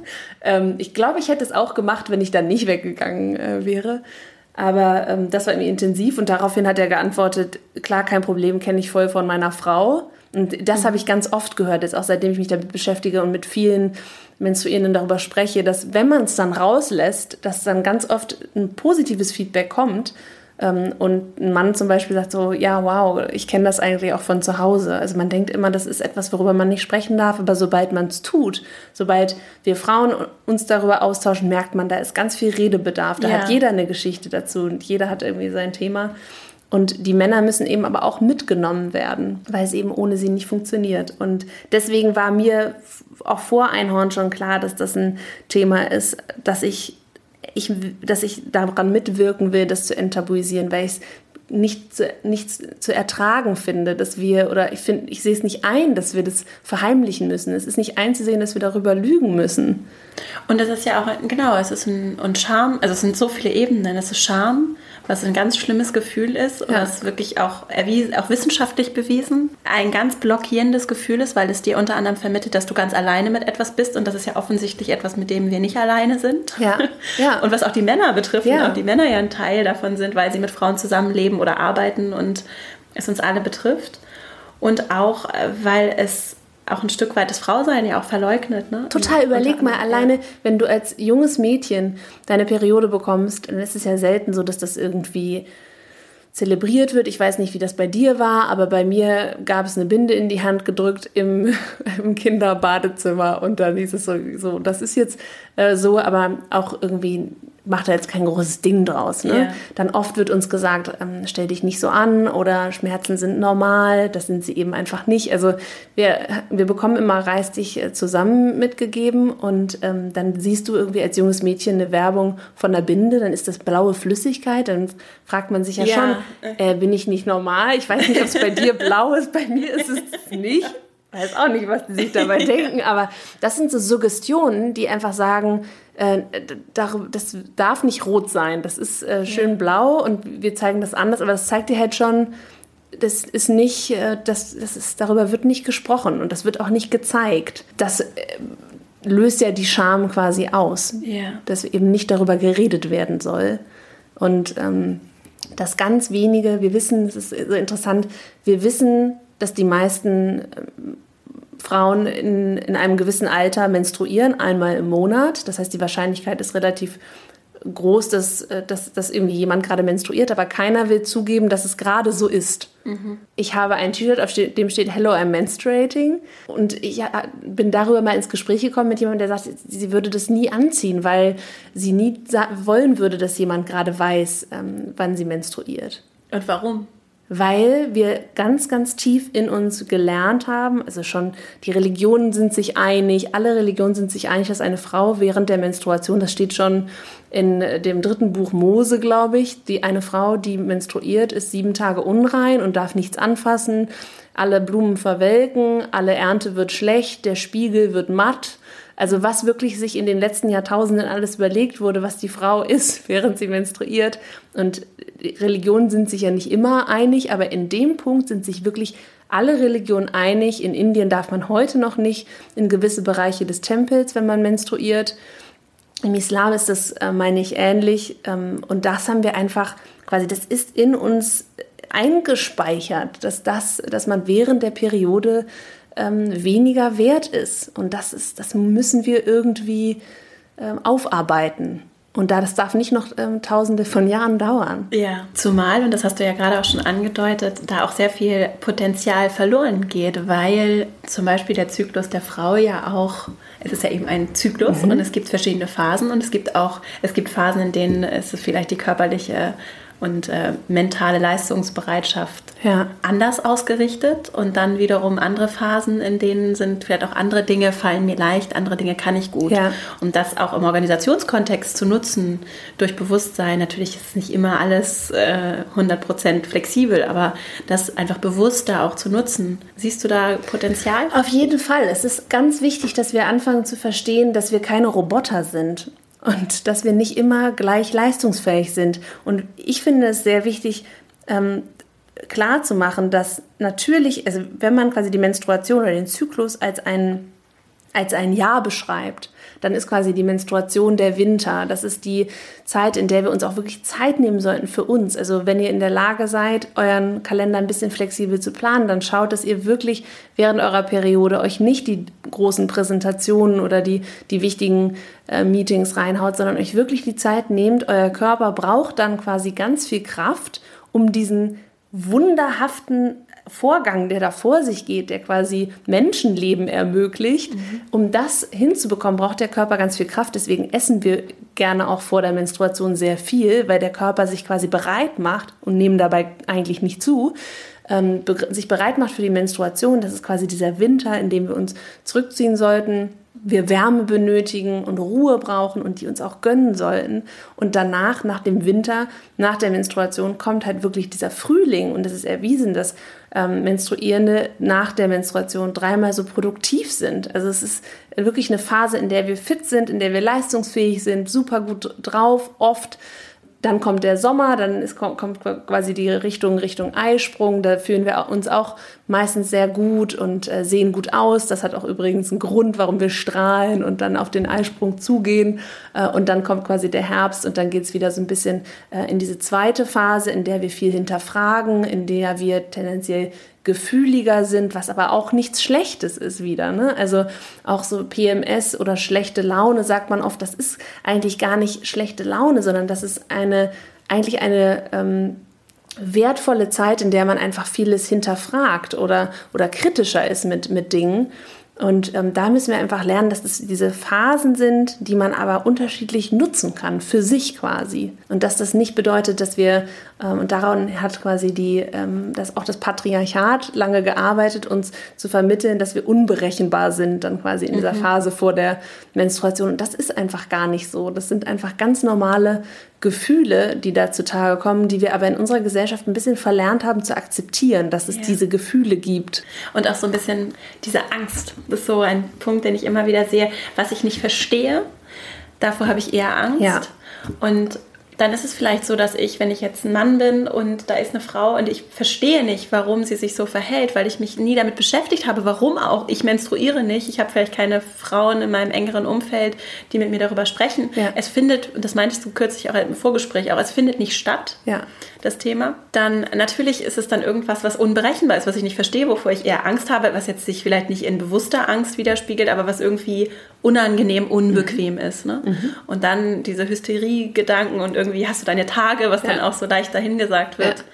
Ähm, ich glaube, ich hätte es auch gemacht, wenn ich dann nicht weggegangen äh, wäre. Aber ähm, das war irgendwie intensiv und daraufhin hat er geantwortet, klar, kein Problem, kenne ich voll von meiner Frau. Und das mhm. habe ich ganz oft gehört, jetzt auch seitdem ich mich damit beschäftige und mit vielen Menstruierenden darüber spreche, dass wenn man es dann rauslässt, dass dann ganz oft ein positives Feedback kommt und ein Mann zum Beispiel sagt so, ja, wow, ich kenne das eigentlich auch von zu Hause. Also man denkt immer, das ist etwas, worüber man nicht sprechen darf, aber sobald man es tut, sobald wir Frauen uns darüber austauschen, merkt man, da ist ganz viel Redebedarf. Da ja. hat jeder eine Geschichte dazu und jeder hat irgendwie sein Thema. Und die Männer müssen eben aber auch mitgenommen werden, weil es eben ohne sie nicht funktioniert. Und deswegen war mir auch vor Einhorn schon klar, dass das ein Thema ist, dass ich ich, dass ich daran mitwirken will, das zu enttabuisieren, weil ich es nicht zu, nicht zu ertragen finde, dass wir, oder ich finde, ich sehe es nicht ein, dass wir das verheimlichen müssen. Es ist nicht einzusehen, dass wir darüber lügen müssen. Und das ist ja auch, genau, es ist ein, und Scham, also es sind so viele Ebenen. Es ist Scham, was ein ganz schlimmes Gefühl ist und ja. was wirklich auch, erwiesen, auch wissenschaftlich bewiesen ein ganz blockierendes Gefühl ist, weil es dir unter anderem vermittelt, dass du ganz alleine mit etwas bist und das ist ja offensichtlich etwas, mit dem wir nicht alleine sind. Ja. ja. Und was auch die Männer betrifft, ja. und auch die Männer ja ein Teil davon sind, weil sie mit Frauen zusammenleben oder arbeiten und es uns alle betrifft. Und auch, äh, weil es auch ein Stück weit das Frausein ja auch verleugnet. Ne? Total, überleg mal alleine, wenn du als junges Mädchen deine Periode bekommst, dann ist es ja selten so, dass das irgendwie zelebriert wird. Ich weiß nicht, wie das bei dir war, aber bei mir gab es eine Binde in die Hand gedrückt im, im Kinderbadezimmer und dann hieß es so, so das ist jetzt äh, so, aber auch irgendwie macht da jetzt kein großes Ding draus. Ne? Yeah. Dann oft wird uns gesagt, ähm, stell dich nicht so an oder Schmerzen sind normal, das sind sie eben einfach nicht. Also wir, wir bekommen immer Reiß dich äh, zusammen mitgegeben und ähm, dann siehst du irgendwie als junges Mädchen eine Werbung von der Binde, dann ist das blaue Flüssigkeit, dann fragt man sich ja, ja. schon, äh, bin ich nicht normal? Ich weiß nicht, ob es bei dir blau ist, bei mir ist es nicht weiß auch nicht, was die sich dabei denken, aber das sind so Suggestionen, die einfach sagen, äh, das darf nicht rot sein, das ist äh, schön ja. blau und wir zeigen das anders, aber das zeigt dir halt schon, das ist nicht, äh, das, das ist, darüber wird nicht gesprochen und das wird auch nicht gezeigt. Das äh, löst ja die Scham quasi aus, ja. dass eben nicht darüber geredet werden soll. Und ähm, dass ganz wenige, wir wissen, es ist so interessant, wir wissen, dass die meisten ähm, Frauen in, in einem gewissen Alter menstruieren, einmal im Monat. Das heißt, die Wahrscheinlichkeit ist relativ groß, dass, äh, dass, dass irgendwie jemand gerade menstruiert, aber keiner will zugeben, dass es gerade so ist. Mhm. Ich habe ein T-Shirt, auf dem steht Hello, I'm menstruating. Und ich bin darüber mal ins Gespräch gekommen mit jemandem, der sagt, sie würde das nie anziehen, weil sie nie wollen würde, dass jemand gerade weiß, ähm, wann sie menstruiert. Und warum? Weil wir ganz, ganz tief in uns gelernt haben, also schon die Religionen sind sich einig, alle Religionen sind sich einig, dass eine Frau während der Menstruation, das steht schon in dem dritten Buch Mose, glaube ich, die eine Frau, die menstruiert, ist sieben Tage unrein und darf nichts anfassen, alle Blumen verwelken, alle Ernte wird schlecht, der Spiegel wird matt also was wirklich sich in den letzten Jahrtausenden alles überlegt wurde, was die Frau ist, während sie menstruiert. Und Religionen sind sich ja nicht immer einig, aber in dem Punkt sind sich wirklich alle Religionen einig. In Indien darf man heute noch nicht in gewisse Bereiche des Tempels, wenn man menstruiert. Im Islam ist das, äh, meine ich, ähnlich. Ähm, und das haben wir einfach quasi, das ist in uns eingespeichert, dass, das, dass man während der Periode ähm, weniger wert ist. Und das, ist, das müssen wir irgendwie ähm, aufarbeiten. Und da, das darf nicht noch ähm, tausende von Jahren dauern. Ja, zumal, und das hast du ja gerade auch schon angedeutet, da auch sehr viel Potenzial verloren geht, weil zum Beispiel der Zyklus der Frau ja auch, es ist ja eben ein Zyklus mhm. und es gibt verschiedene Phasen und es gibt auch, es gibt Phasen, in denen es vielleicht die körperliche und äh, mentale Leistungsbereitschaft ja. anders ausgerichtet und dann wiederum andere Phasen, in denen sind vielleicht auch andere Dinge fallen mir leicht, andere Dinge kann ich gut. Ja. Und das auch im Organisationskontext zu nutzen durch Bewusstsein, natürlich ist nicht immer alles äh, 100% flexibel, aber das einfach bewusster auch zu nutzen. Siehst du da Potenzial? Auf jeden Fall. Es ist ganz wichtig, dass wir anfangen zu verstehen, dass wir keine Roboter sind und dass wir nicht immer gleich leistungsfähig sind. Und ich finde es sehr wichtig, ähm, klar zu machen, dass natürlich, also wenn man quasi die Menstruation oder den Zyklus als ein, als ein Jahr beschreibt, dann ist quasi die Menstruation der Winter. Das ist die Zeit, in der wir uns auch wirklich Zeit nehmen sollten für uns. Also wenn ihr in der Lage seid, euren Kalender ein bisschen flexibel zu planen, dann schaut, dass ihr wirklich während eurer Periode euch nicht die großen Präsentationen oder die, die wichtigen äh, Meetings reinhaut, sondern euch wirklich die Zeit nehmt. Euer Körper braucht dann quasi ganz viel Kraft, um diesen wunderhaften Vorgang, der da vor sich geht, der quasi Menschenleben ermöglicht, mhm. um das hinzubekommen, braucht der Körper ganz viel Kraft. Deswegen essen wir gerne auch vor der Menstruation sehr viel, weil der Körper sich quasi bereit macht und nehmen dabei eigentlich nicht zu, ähm, be sich bereit macht für die Menstruation. Das ist quasi dieser Winter, in dem wir uns zurückziehen sollten, wir Wärme benötigen und Ruhe brauchen und die uns auch gönnen sollten. Und danach, nach dem Winter, nach der Menstruation, kommt halt wirklich dieser Frühling. Und es ist erwiesen, dass ähm, Menstruierende nach der Menstruation dreimal so produktiv sind. Also es ist wirklich eine Phase, in der wir fit sind, in der wir leistungsfähig sind, super gut drauf, oft. Dann kommt der Sommer, dann ist, kommt, quasi die Richtung Richtung Eisprung. Da fühlen wir uns auch meistens sehr gut und äh, sehen gut aus. Das hat auch übrigens einen Grund, warum wir strahlen und dann auf den Eisprung zugehen. Äh, und dann kommt quasi der Herbst und dann geht es wieder so ein bisschen äh, in diese zweite Phase, in der wir viel hinterfragen, in der wir tendenziell gefühliger sind, was aber auch nichts Schlechtes ist wieder. Ne? Also auch so PMS oder schlechte Laune sagt man oft, das ist eigentlich gar nicht schlechte Laune, sondern das ist eine eigentlich eine ähm, wertvolle Zeit, in der man einfach vieles hinterfragt oder, oder kritischer ist mit, mit Dingen. Und ähm, da müssen wir einfach lernen, dass es diese Phasen sind, die man aber unterschiedlich nutzen kann, für sich quasi. Und dass das nicht bedeutet, dass wir, ähm, und daran hat quasi die, ähm, dass auch das Patriarchat lange gearbeitet, uns zu vermitteln, dass wir unberechenbar sind, dann quasi in dieser mhm. Phase vor der Menstruation. Und das ist einfach gar nicht so. Das sind einfach ganz normale Gefühle, die da zutage kommen, die wir aber in unserer Gesellschaft ein bisschen verlernt haben zu akzeptieren, dass es ja. diese Gefühle gibt. Und auch so ein bisschen diese Angst. Das ist so ein Punkt, den ich immer wieder sehe, was ich nicht verstehe. Davor habe ich eher Angst. Ja. Und dann ist es vielleicht so, dass ich, wenn ich jetzt ein Mann bin und da ist eine Frau und ich verstehe nicht, warum sie sich so verhält, weil ich mich nie damit beschäftigt habe, warum auch. Ich menstruiere nicht. Ich habe vielleicht keine Frauen in meinem engeren Umfeld, die mit mir darüber sprechen. Ja. Es findet, und das meintest du kürzlich auch im Vorgespräch, auch es findet nicht statt, ja. das Thema. Dann natürlich ist es dann irgendwas, was unberechenbar ist, was ich nicht verstehe, wovor ich eher Angst habe, was jetzt sich vielleicht nicht in bewusster Angst widerspiegelt, aber was irgendwie unangenehm, unbequem mhm. ist. Ne? Mhm. Und dann diese Hysterie-Gedanken und irgendwie hast du deine Tage, was ja. dann auch so leicht dahingesagt wird. Ja.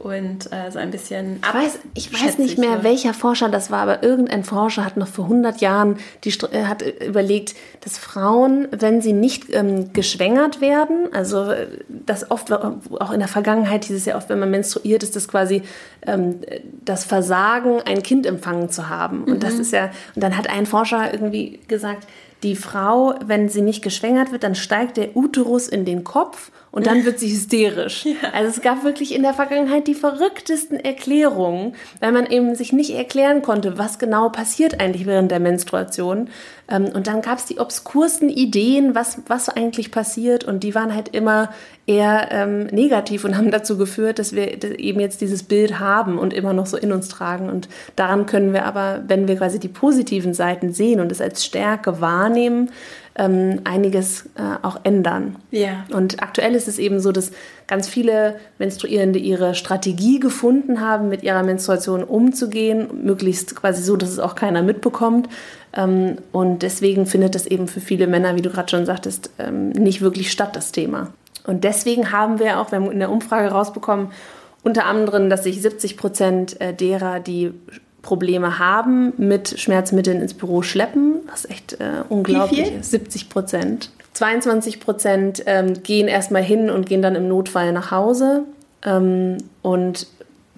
Und äh, so ein bisschen. Ich weiß, ich weiß nicht mehr, so. welcher Forscher das war, aber irgendein Forscher hat noch vor 100 Jahren die, äh, hat überlegt, dass Frauen, wenn sie nicht ähm, geschwängert werden, also äh, das oft, auch in der Vergangenheit hieß es ja oft, wenn man menstruiert, ist das quasi ähm, das Versagen, ein Kind empfangen zu haben. Und mhm. das ist ja, und dann hat ein Forscher irgendwie gesagt, die Frau, wenn sie nicht geschwängert wird, dann steigt der Uterus in den Kopf und dann wird sie hysterisch. Ja. Also es gab wirklich in der Vergangenheit die verrücktesten Erklärungen, weil man eben sich nicht erklären konnte, was genau passiert eigentlich während der Menstruation. Ähm, und dann gab es die obskursten Ideen, was, was eigentlich passiert und die waren halt immer eher ähm, negativ und haben dazu geführt, dass wir eben jetzt dieses Bild haben und immer noch so in uns tragen. Und daran können wir aber, wenn wir quasi die positiven Seiten sehen und es als Stärke wahrnehmen, ähm, einiges äh, auch ändern. Ja. Und aktuell ist es eben so, dass ganz viele Menstruierende ihre Strategie gefunden haben, mit ihrer Menstruation umzugehen, möglichst quasi so, dass es auch keiner mitbekommt. Ähm, und deswegen findet das eben für viele Männer, wie du gerade schon sagtest, ähm, nicht wirklich statt, das Thema. Und deswegen haben wir auch, wir haben in der Umfrage rausbekommen, unter anderem, dass sich 70 Prozent äh, derer, die Probleme haben, mit Schmerzmitteln ins Büro schleppen, was echt äh, unglaublich ist. 70 Prozent. 22 Prozent ähm, gehen erstmal hin und gehen dann im Notfall nach Hause. Ähm, und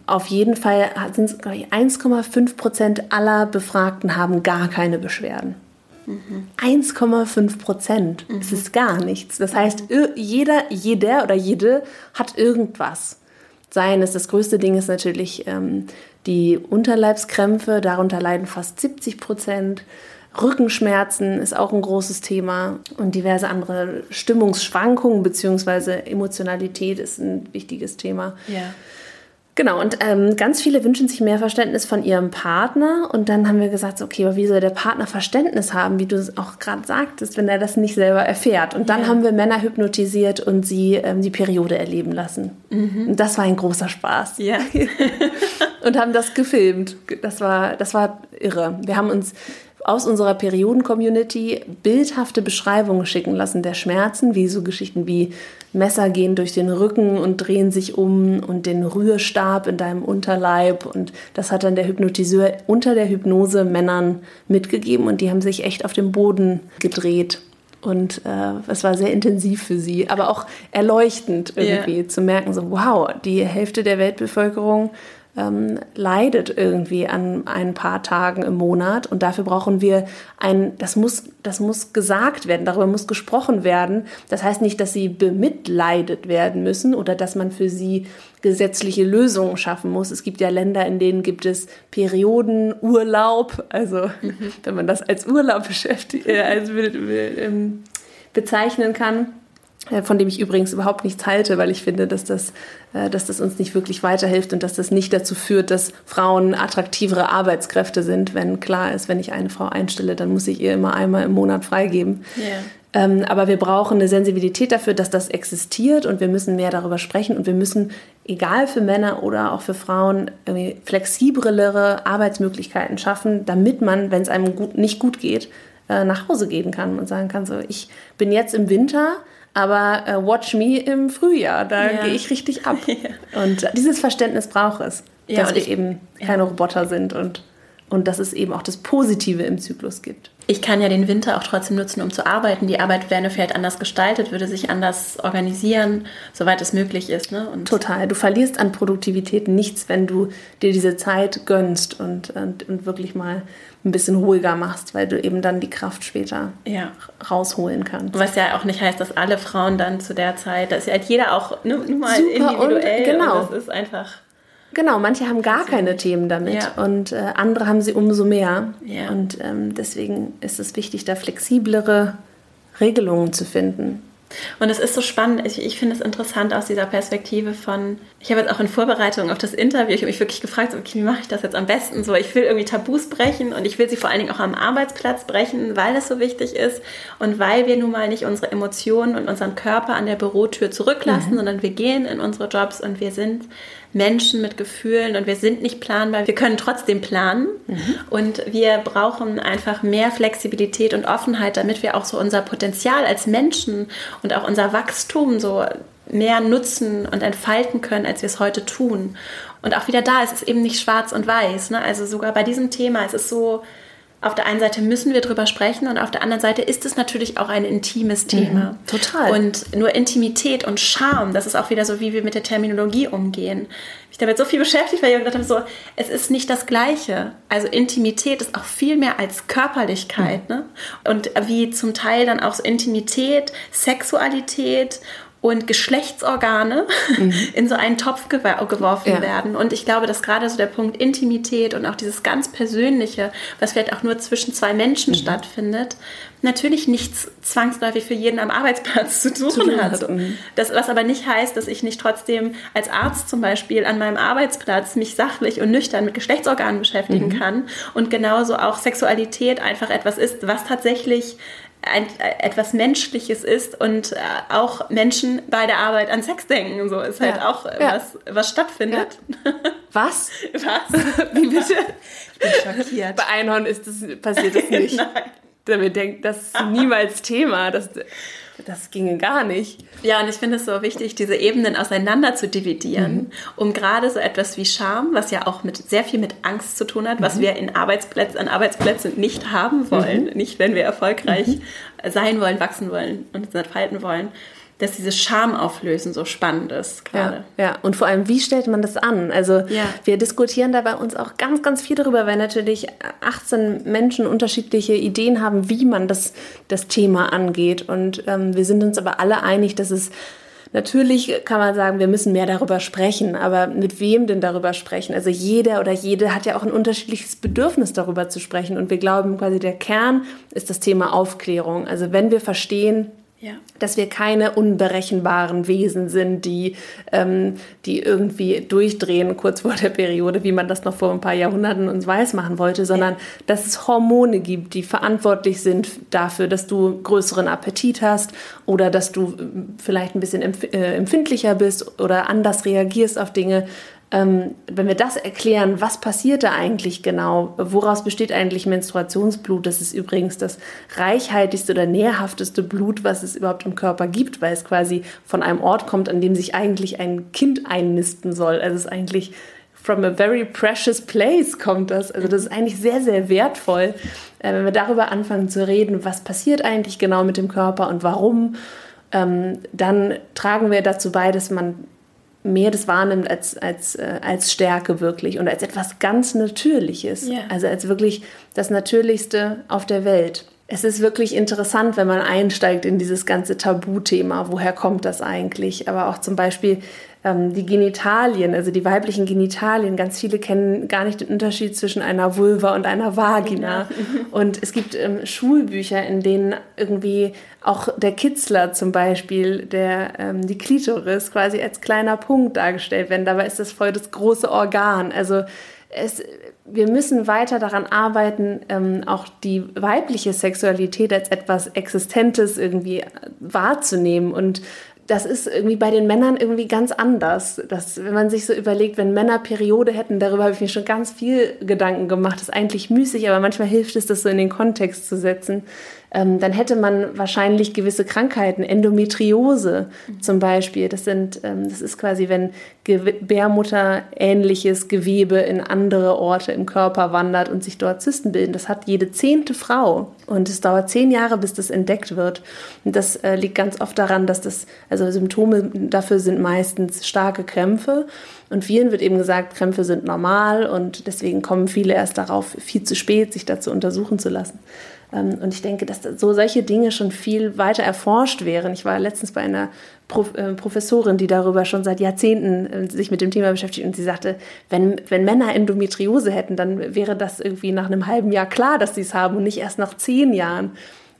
auf jeden Fall sind es 1,5 Prozent aller Befragten haben gar keine Beschwerden. Mhm. 1,5 Prozent. Mhm. Das ist gar nichts. Das heißt, jeder, jeder oder jede hat irgendwas. Seien es, das größte Ding ist natürlich ähm, die Unterleibskrämpfe, darunter leiden fast 70 Prozent. Rückenschmerzen ist auch ein großes Thema und diverse andere Stimmungsschwankungen bzw. Emotionalität ist ein wichtiges Thema. Ja. Genau, und ähm, ganz viele wünschen sich mehr Verständnis von ihrem Partner. Und dann haben wir gesagt, okay, aber wie soll der Partner Verständnis haben, wie du es auch gerade sagtest, wenn er das nicht selber erfährt? Und dann ja. haben wir Männer hypnotisiert und sie ähm, die Periode erleben lassen. Mhm. Und das war ein großer Spaß. Ja. und haben das gefilmt. Das war, das war irre. Wir haben uns aus unserer Perioden-Community bildhafte Beschreibungen schicken lassen der Schmerzen, wie so Geschichten wie Messer gehen durch den Rücken und drehen sich um und den Rührstab in deinem Unterleib. Und das hat dann der Hypnotiseur unter der Hypnose Männern mitgegeben und die haben sich echt auf dem Boden gedreht. Und äh, es war sehr intensiv für sie, aber auch erleuchtend irgendwie yeah. zu merken, so wow, die Hälfte der Weltbevölkerung ähm, leidet irgendwie an ein paar Tagen im Monat und dafür brauchen wir ein, das muss, das muss gesagt werden, darüber muss gesprochen werden. Das heißt nicht, dass sie bemitleidet werden müssen oder dass man für sie gesetzliche Lösungen schaffen muss. Es gibt ja Länder, in denen gibt es Periodenurlaub, also mhm. wenn man das als Urlaub beschäftigt, äh, als, ähm, bezeichnen kann. Äh, von dem ich übrigens überhaupt nichts halte, weil ich finde, dass das, äh, dass das uns nicht wirklich weiterhilft und dass das nicht dazu führt, dass Frauen attraktivere Arbeitskräfte sind, wenn klar ist, wenn ich eine Frau einstelle, dann muss ich ihr immer einmal im Monat freigeben. Yeah. Ähm, aber wir brauchen eine Sensibilität dafür, dass das existiert und wir müssen mehr darüber sprechen und wir müssen, egal für Männer oder auch für Frauen, flexiblere Arbeitsmöglichkeiten schaffen, damit man, wenn es einem gut, nicht gut geht, äh, nach Hause gehen kann und sagen kann, so, ich bin jetzt im Winter, aber äh, watch me im Frühjahr, da ja. gehe ich richtig ab. Ja. Und dieses Verständnis braucht es, ja, dass wir ich, eben keine Roboter sind und, und dass es eben auch das Positive im Zyklus gibt ich kann ja den Winter auch trotzdem nutzen, um zu arbeiten. Die Arbeit wäre vielleicht anders gestaltet, würde sich anders organisieren, soweit es möglich ist. Ne? Und Total. Du verlierst an Produktivität nichts, wenn du dir diese Zeit gönnst und, und, und wirklich mal ein bisschen ruhiger machst, weil du eben dann die Kraft später ja. rausholen kannst. Was ja auch nicht heißt, dass alle Frauen dann zu der Zeit, da ist ja halt jeder auch nur, nur mal Super individuell. Und, genau. Und das ist einfach Genau, manche haben gar keine Themen damit ja. und äh, andere haben sie umso mehr. Ja. Und ähm, deswegen ist es wichtig, da flexiblere Regelungen zu finden. Und es ist so spannend, ich, ich finde es interessant aus dieser Perspektive von, ich habe jetzt auch in Vorbereitung auf das Interview, ich habe mich wirklich gefragt, okay, wie mache ich das jetzt am besten so? Ich will irgendwie Tabus brechen und ich will sie vor allen Dingen auch am Arbeitsplatz brechen, weil es so wichtig ist und weil wir nun mal nicht unsere Emotionen und unseren Körper an der Bürotür zurücklassen, mhm. sondern wir gehen in unsere Jobs und wir sind Menschen mit Gefühlen und wir sind nicht planbar. Wir können trotzdem planen mhm. und wir brauchen einfach mehr Flexibilität und Offenheit, damit wir auch so unser Potenzial als Menschen und auch unser Wachstum so mehr nutzen und entfalten können, als wir es heute tun. Und auch wieder da ist es eben nicht schwarz und weiß. Ne? Also sogar bei diesem Thema ist es so, auf der einen Seite müssen wir drüber sprechen und auf der anderen Seite ist es natürlich auch ein intimes Thema. Mhm, total. Und nur Intimität und Charme, das ist auch wieder so, wie wir mit der Terminologie umgehen. Ich damit so viel beschäftigt, weil ich gedacht habe, so, es ist nicht das Gleiche. Also Intimität ist auch viel mehr als Körperlichkeit. Mhm. Ne? Und wie zum Teil dann auch so Intimität, Sexualität und Geschlechtsorgane mhm. in so einen Topf geworfen ja. werden. Und ich glaube, dass gerade so der Punkt Intimität und auch dieses ganz Persönliche, was vielleicht auch nur zwischen zwei Menschen mhm. stattfindet, natürlich nichts zwangsläufig für jeden am Arbeitsplatz zu tun, zu tun hat. Mhm. Das, was aber nicht heißt, dass ich nicht trotzdem als Arzt zum Beispiel an meinem Arbeitsplatz mich sachlich und nüchtern mit Geschlechtsorganen beschäftigen mhm. kann und genauso auch Sexualität einfach etwas ist, was tatsächlich ein, etwas Menschliches ist und äh, auch Menschen bei der Arbeit an Sex denken. So ist halt ja. auch ja. was, was stattfindet. Ja. Was? Was? Wie bitte? Ich bin schockiert. Bei Einhorn ist das, passiert das nicht. Nein. Damit denkt, das ist niemals Thema. Das, das ginge gar nicht. Ja, und ich finde es so wichtig, diese Ebenen auseinander zu dividieren, mhm. um gerade so etwas wie Scham, was ja auch mit sehr viel mit Angst zu tun hat, mhm. was wir in Arbeitsplätzen, an Arbeitsplätzen nicht haben wollen, mhm. nicht wenn wir erfolgreich mhm. sein wollen, wachsen wollen und uns entfalten wollen dass dieses Schamauflösen so spannend ist gerade. Ja, ja, und vor allem, wie stellt man das an? Also ja. wir diskutieren da bei uns auch ganz, ganz viel darüber, weil natürlich 18 Menschen unterschiedliche Ideen haben, wie man das, das Thema angeht. Und ähm, wir sind uns aber alle einig, dass es Natürlich kann man sagen, wir müssen mehr darüber sprechen, aber mit wem denn darüber sprechen? Also jeder oder jede hat ja auch ein unterschiedliches Bedürfnis darüber zu sprechen und wir glauben quasi der Kern ist das Thema Aufklärung. Also wenn wir verstehen, ja. Dass wir keine unberechenbaren Wesen sind, die, ähm, die irgendwie durchdrehen kurz vor der Periode, wie man das noch vor ein paar Jahrhunderten uns weiß machen wollte, sondern ja. dass es Hormone gibt, die verantwortlich sind dafür, dass du größeren Appetit hast oder dass du äh, vielleicht ein bisschen äh, empfindlicher bist oder anders reagierst auf Dinge ähm, wenn wir das erklären, was passiert da eigentlich genau? Woraus besteht eigentlich Menstruationsblut? Das ist übrigens das reichhaltigste oder nährhafteste Blut, was es überhaupt im Körper gibt, weil es quasi von einem Ort kommt, an dem sich eigentlich ein Kind einnisten soll. Also es ist eigentlich from a very precious place kommt das. Also das ist eigentlich sehr, sehr wertvoll, äh, wenn wir darüber anfangen zu reden, was passiert eigentlich genau mit dem Körper und warum. Ähm, dann tragen wir dazu bei, dass man mehr das wahrnimmt als, als, äh, als Stärke wirklich und als etwas ganz Natürliches. Yeah. Also als wirklich das Natürlichste auf der Welt. es ist wirklich interessant, wenn man einsteigt in dieses ganze Tabuthema. Woher kommt das eigentlich? Aber auch zum Beispiel ähm, die Genitalien, also die weiblichen Genitalien. Ganz viele kennen gar nicht den Unterschied zwischen einer Vulva und einer Vagina. Und es gibt ähm, Schulbücher, in denen irgendwie auch der Kitzler zum Beispiel, der ähm, die Klitoris quasi als kleiner Punkt dargestellt werden. Dabei ist das voll das große Organ. Also es, wir müssen weiter daran arbeiten, ähm, auch die weibliche Sexualität als etwas Existentes irgendwie wahrzunehmen und das ist irgendwie bei den Männern irgendwie ganz anders. Das, wenn man sich so überlegt, wenn Männer Periode hätten, darüber habe ich mir schon ganz viel Gedanken gemacht. Das ist eigentlich müßig, aber manchmal hilft es, das so in den Kontext zu setzen ähm, dann hätte man wahrscheinlich gewisse Krankheiten, Endometriose mhm. zum Beispiel. Das, sind, ähm, das ist quasi, wenn Gebärmutter ähnliches Gewebe in andere Orte im Körper wandert und sich dort Zysten bilden. Das hat jede zehnte Frau. Und es dauert zehn Jahre, bis das entdeckt wird. Und das äh, liegt ganz oft daran, dass das, also Symptome dafür sind meistens starke Krämpfe. Und vielen wird eben gesagt, Krämpfe sind normal und deswegen kommen viele erst darauf, viel zu spät sich dazu untersuchen zu lassen. Ähm, und ich denke, dass so solche Dinge schon viel weiter erforscht wären. Ich war letztens bei einer äh, Professorin, die darüber schon seit Jahrzehnten äh, sich mit dem Thema beschäftigt und sie sagte, wenn, wenn Männer Endometriose hätten, dann wäre das irgendwie nach einem halben Jahr klar, dass sie es haben und nicht erst nach zehn Jahren.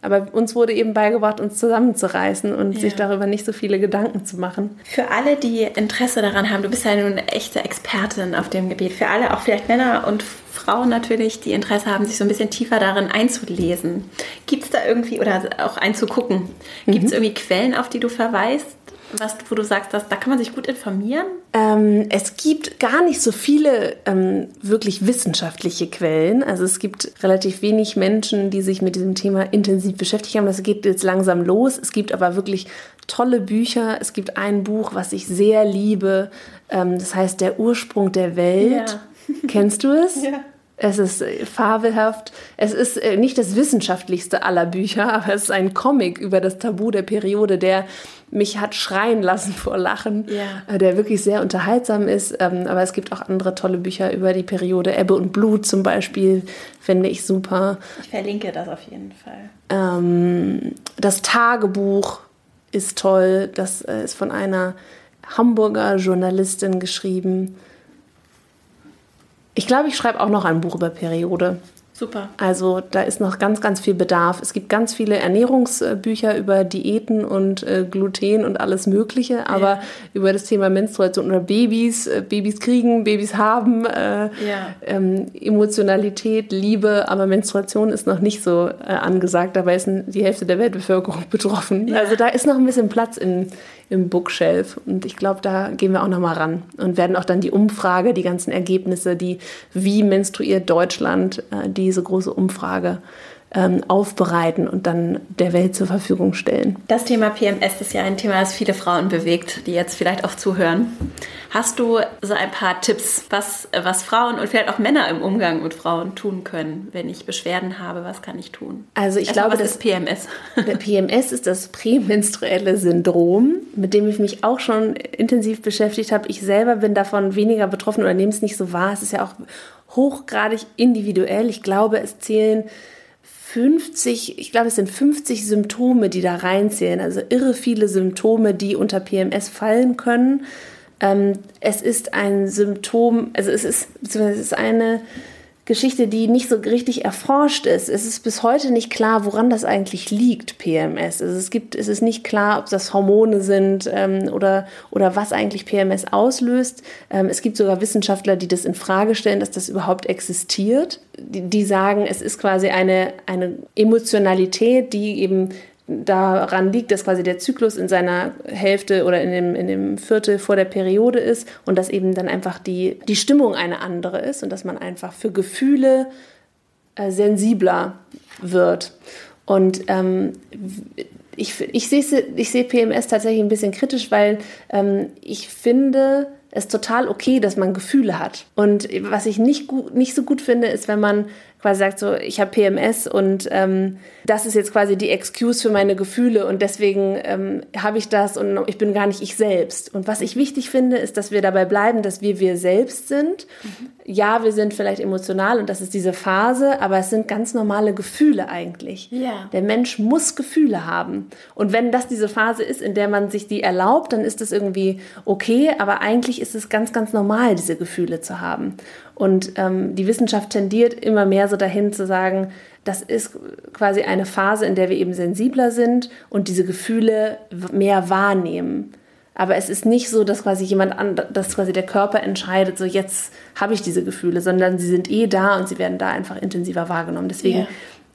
Aber uns wurde eben beigebracht, uns zusammenzureißen und ja. sich darüber nicht so viele Gedanken zu machen. Für alle, die Interesse daran haben, du bist ja nun eine echte Expertin auf dem Gebiet. Für alle, auch vielleicht Männer und Frauen natürlich, die Interesse haben, sich so ein bisschen tiefer darin einzulesen. Gibt es da irgendwie, oder auch einzugucken, gibt es mhm. irgendwie Quellen, auf die du verweist? Was, wo du sagst, dass, da kann man sich gut informieren? Ähm, es gibt gar nicht so viele ähm, wirklich wissenschaftliche Quellen. Also es gibt relativ wenig Menschen, die sich mit diesem Thema intensiv beschäftigt haben. Das geht jetzt langsam los. Es gibt aber wirklich tolle Bücher. Es gibt ein Buch, was ich sehr liebe. Ähm, das heißt Der Ursprung der Welt. Ja. Kennst du es? Ja. Es ist äh, fabelhaft. Es ist äh, nicht das wissenschaftlichste aller Bücher, aber es ist ein Comic über das Tabu der Periode, der mich hat schreien lassen vor Lachen, ja. Äh, der wirklich sehr unterhaltsam ist. Ähm, aber es gibt auch andere tolle Bücher über die Periode. Ebbe und Blut zum Beispiel finde ich super. Ich verlinke das auf jeden Fall. Ähm, das Tagebuch ist toll. Das ist von einer Hamburger Journalistin geschrieben. Ich glaube, ich schreibe auch noch ein Buch über Periode. Super. Also da ist noch ganz, ganz viel Bedarf. Es gibt ganz viele Ernährungsbücher über Diäten und äh, Gluten und alles Mögliche, aber ja. über das Thema Menstruation oder Babys, äh, Babys kriegen, Babys haben, äh, ja. ähm, Emotionalität, Liebe, aber Menstruation ist noch nicht so äh, angesagt. Dabei ist die Hälfte der Weltbevölkerung betroffen. Ja. Also da ist noch ein bisschen Platz in, im Bookshelf. Und ich glaube, da gehen wir auch nochmal ran und werden auch dann die Umfrage, die ganzen Ergebnisse, die wie menstruiert Deutschland, äh, diese große Umfrage ähm, aufbereiten und dann der Welt zur Verfügung stellen. Das Thema PMS ist ja ein Thema, das viele Frauen bewegt, die jetzt vielleicht auch zuhören. Hast du so ein paar Tipps, was, was Frauen und vielleicht auch Männer im Umgang mit Frauen tun können, wenn ich Beschwerden habe? Was kann ich tun? Also ich Erstmal, glaube, was ist PMS? Der PMS ist das prämenstruelle Syndrom, mit dem ich mich auch schon intensiv beschäftigt habe. Ich selber bin davon weniger betroffen oder nehme es nicht so wahr. Es ist ja auch hochgradig individuell. Ich glaube, es zählen 50, ich glaube, es sind 50 Symptome, die da reinzählen. Also irre viele Symptome, die unter PMS fallen können. Ähm, es ist ein Symptom, also es ist, es ist eine Geschichte, die nicht so richtig erforscht ist. Es ist bis heute nicht klar, woran das eigentlich liegt, PMS. Also es, gibt, es ist nicht klar, ob das Hormone sind ähm, oder, oder was eigentlich PMS auslöst. Ähm, es gibt sogar Wissenschaftler, die das in Frage stellen, dass das überhaupt existiert. Die, die sagen, es ist quasi eine, eine Emotionalität, die eben daran liegt, dass quasi der Zyklus in seiner Hälfte oder in dem, in dem Viertel vor der Periode ist und dass eben dann einfach die, die Stimmung eine andere ist und dass man einfach für Gefühle äh, sensibler wird. Und ähm, ich, ich sehe ich seh PMS tatsächlich ein bisschen kritisch, weil ähm, ich finde, es total okay, dass man Gefühle hat. Und was ich nicht, gut, nicht so gut finde, ist, wenn man quasi sagt so, ich habe PMS und ähm, das ist jetzt quasi die Excuse für meine Gefühle und deswegen ähm, habe ich das und ich bin gar nicht ich selbst. Und was ich wichtig finde, ist, dass wir dabei bleiben, dass wir wir selbst sind. Mhm. Ja, wir sind vielleicht emotional und das ist diese Phase, aber es sind ganz normale Gefühle eigentlich. Ja. Der Mensch muss Gefühle haben. Und wenn das diese Phase ist, in der man sich die erlaubt, dann ist das irgendwie okay, aber eigentlich ist es ganz, ganz normal, diese Gefühle zu haben. Und ähm, die Wissenschaft tendiert immer mehr so dahin zu sagen, das ist quasi eine Phase, in der wir eben sensibler sind und diese Gefühle mehr wahrnehmen. Aber es ist nicht so, dass quasi jemand an, dass quasi der Körper entscheidet, so jetzt habe ich diese Gefühle, sondern sie sind eh da und sie werden da einfach intensiver wahrgenommen. Deswegen yeah.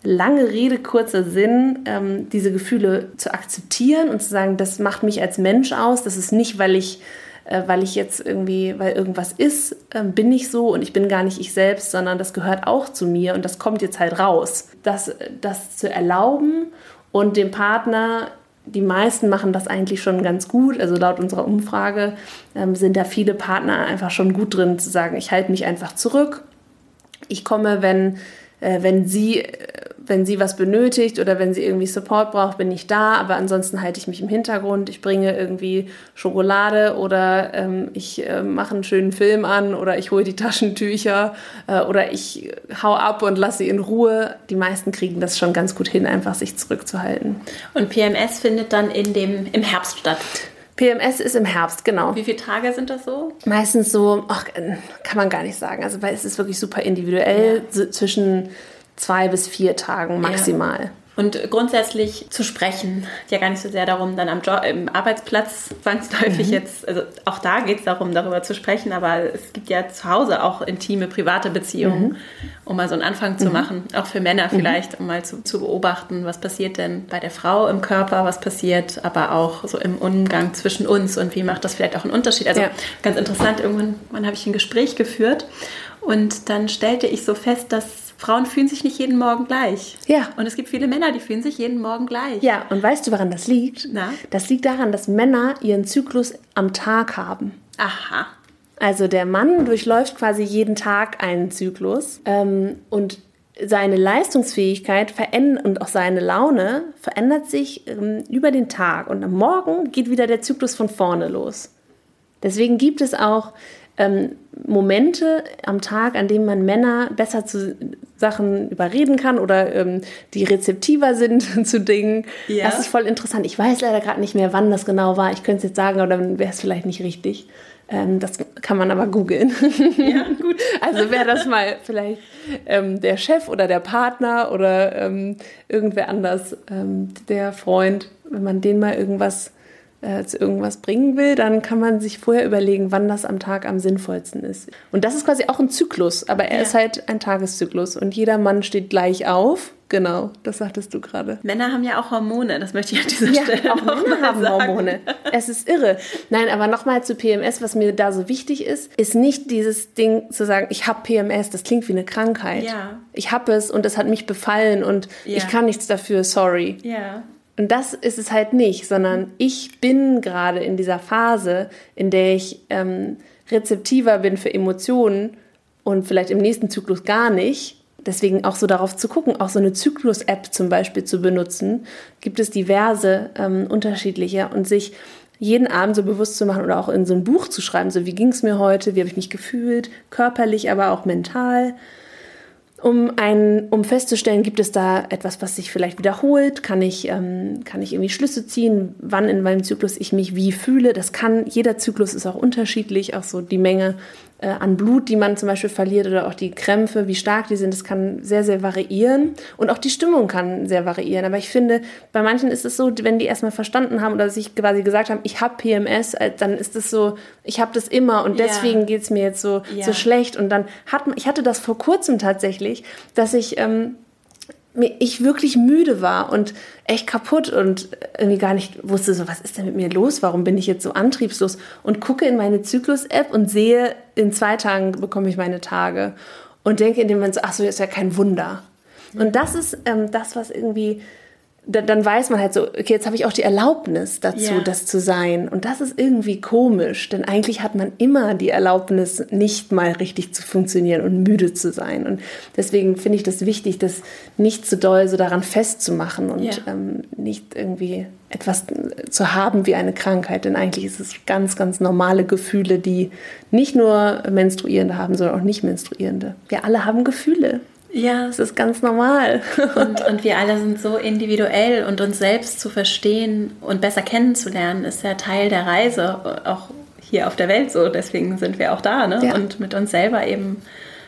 lange Rede, kurzer Sinn, ähm, diese Gefühle zu akzeptieren und zu sagen, das macht mich als Mensch aus. Das ist nicht, weil ich weil ich jetzt irgendwie, weil irgendwas ist, äh, bin ich so und ich bin gar nicht ich selbst, sondern das gehört auch zu mir und das kommt jetzt halt raus. Das, das zu erlauben und dem Partner die meisten machen das eigentlich schon ganz gut. Also laut unserer Umfrage ähm, sind da viele Partner einfach schon gut drin zu sagen, ich halte mich einfach zurück. Ich komme, wenn, äh, wenn sie wenn sie was benötigt oder wenn sie irgendwie Support braucht, bin ich da. Aber ansonsten halte ich mich im Hintergrund. Ich bringe irgendwie Schokolade oder ähm, ich äh, mache einen schönen Film an oder ich hole die Taschentücher äh, oder ich hau ab und lasse sie in Ruhe. Die meisten kriegen das schon ganz gut hin, einfach sich zurückzuhalten. Und PMS findet dann in dem, im Herbst statt. PMS ist im Herbst, genau. Wie viele Tage sind das so? Meistens so, ach, kann man gar nicht sagen. Also weil es ist wirklich super individuell. Ja. Zwischen zwei bis vier Tagen maximal. Ja. Und grundsätzlich zu sprechen, ja gar nicht so sehr darum, dann am Job, im Arbeitsplatz zwangsläufig mhm. jetzt, also auch da geht es darum, darüber zu sprechen, aber es gibt ja zu Hause auch intime, private Beziehungen, mhm. um mal so einen Anfang zu mhm. machen, auch für Männer mhm. vielleicht, um mal zu, zu beobachten, was passiert denn bei der Frau im Körper, was passiert, aber auch so im Umgang zwischen uns und wie macht das vielleicht auch einen Unterschied. Also ja. ganz interessant, irgendwann habe ich ein Gespräch geführt und dann stellte ich so fest, dass Frauen fühlen sich nicht jeden Morgen gleich. Ja. Und es gibt viele Männer, die fühlen sich jeden Morgen gleich. Ja, und weißt du, woran das liegt? Na? Das liegt daran, dass Männer ihren Zyklus am Tag haben. Aha. Also der Mann durchläuft quasi jeden Tag einen Zyklus ähm, und seine Leistungsfähigkeit und auch seine Laune verändert sich ähm, über den Tag und am Morgen geht wieder der Zyklus von vorne los. Deswegen gibt es auch ähm, Momente am Tag, an denen man Männer besser zu Sachen überreden kann oder ähm, die rezeptiver sind zu Dingen. Ja. Das ist voll interessant. Ich weiß leider gerade nicht mehr, wann das genau war. Ich könnte es jetzt sagen, aber dann wäre es vielleicht nicht richtig. Ähm, das kann man aber googeln. Ja, gut. also wäre das mal vielleicht ähm, der Chef oder der Partner oder ähm, irgendwer anders, ähm, der Freund, wenn man den mal irgendwas äh, zu irgendwas bringen will, dann kann man sich vorher überlegen, wann das am Tag am sinnvollsten ist. Und das ist quasi auch ein Zyklus, aber er ja. ist halt ein Tageszyklus und jeder Mann steht gleich auf. Genau, das sagtest du gerade. Männer haben ja auch Hormone, das möchte ich an dieser ja, Stelle auch Männer haben sagen. Hormone. Es ist irre. Nein, aber nochmal zu PMS, was mir da so wichtig ist, ist nicht dieses Ding zu sagen, ich habe PMS, das klingt wie eine Krankheit. Ja. Ich habe es und es hat mich befallen und ja. ich kann nichts dafür, sorry. Ja. Und das ist es halt nicht, sondern ich bin gerade in dieser Phase, in der ich ähm, rezeptiver bin für Emotionen und vielleicht im nächsten Zyklus gar nicht. Deswegen auch so darauf zu gucken, auch so eine Zyklus-App zum Beispiel zu benutzen, gibt es diverse ähm, unterschiedliche und sich jeden Abend so bewusst zu machen oder auch in so ein Buch zu schreiben, so wie ging es mir heute, wie habe ich mich gefühlt, körperlich, aber auch mental um, ein, um festzustellen, gibt es da etwas, was sich vielleicht wiederholt? Kann ich, ähm, kann ich irgendwie Schlüsse ziehen, wann in meinem Zyklus ich mich wie fühle? Das kann, jeder Zyklus ist auch unterschiedlich, auch so die Menge äh, an Blut, die man zum Beispiel verliert oder auch die Krämpfe, wie stark die sind, das kann sehr, sehr variieren. Und auch die Stimmung kann sehr variieren. Aber ich finde, bei manchen ist es so, wenn die erstmal verstanden haben oder sich quasi gesagt haben, ich habe PMS, äh, dann ist es so, ich habe das immer und deswegen ja. geht es mir jetzt so, ja. so schlecht. Und dann hat ich hatte das vor kurzem tatsächlich, dass ich ähm, ich wirklich müde war und echt kaputt und irgendwie gar nicht wusste, so was ist denn mit mir los? Warum bin ich jetzt so antriebslos? Und gucke in meine Zyklus-App und sehe, in zwei Tagen bekomme ich meine Tage und denke in dem Moment so, ach so, ist ja kein Wunder. Und das ist ähm, das, was irgendwie da, dann weiß man halt so, okay, jetzt habe ich auch die Erlaubnis dazu, Ja. das zu sein. Und das ist irgendwie komisch, denn eigentlich hat man immer die Erlaubnis, nicht mal richtig zu funktionieren und müde zu sein. Und deswegen finde ich das wichtig, das nicht zu doll so daran festzumachen und Ja. ähm, nicht irgendwie etwas zu haben wie eine Krankheit. Denn eigentlich ist es ganz, ganz normale Gefühle, die nicht nur Menstruierende haben, sondern auch nicht Menstruierende. Wir alle haben Gefühle. Ja, Das ist ganz normal. und, und wir alle sind so individuell und uns selbst zu verstehen und besser kennenzulernen, ist ja Teil der Reise, auch hier auf der Welt so. Deswegen sind wir auch da, ne? Ja. Und mit uns selber eben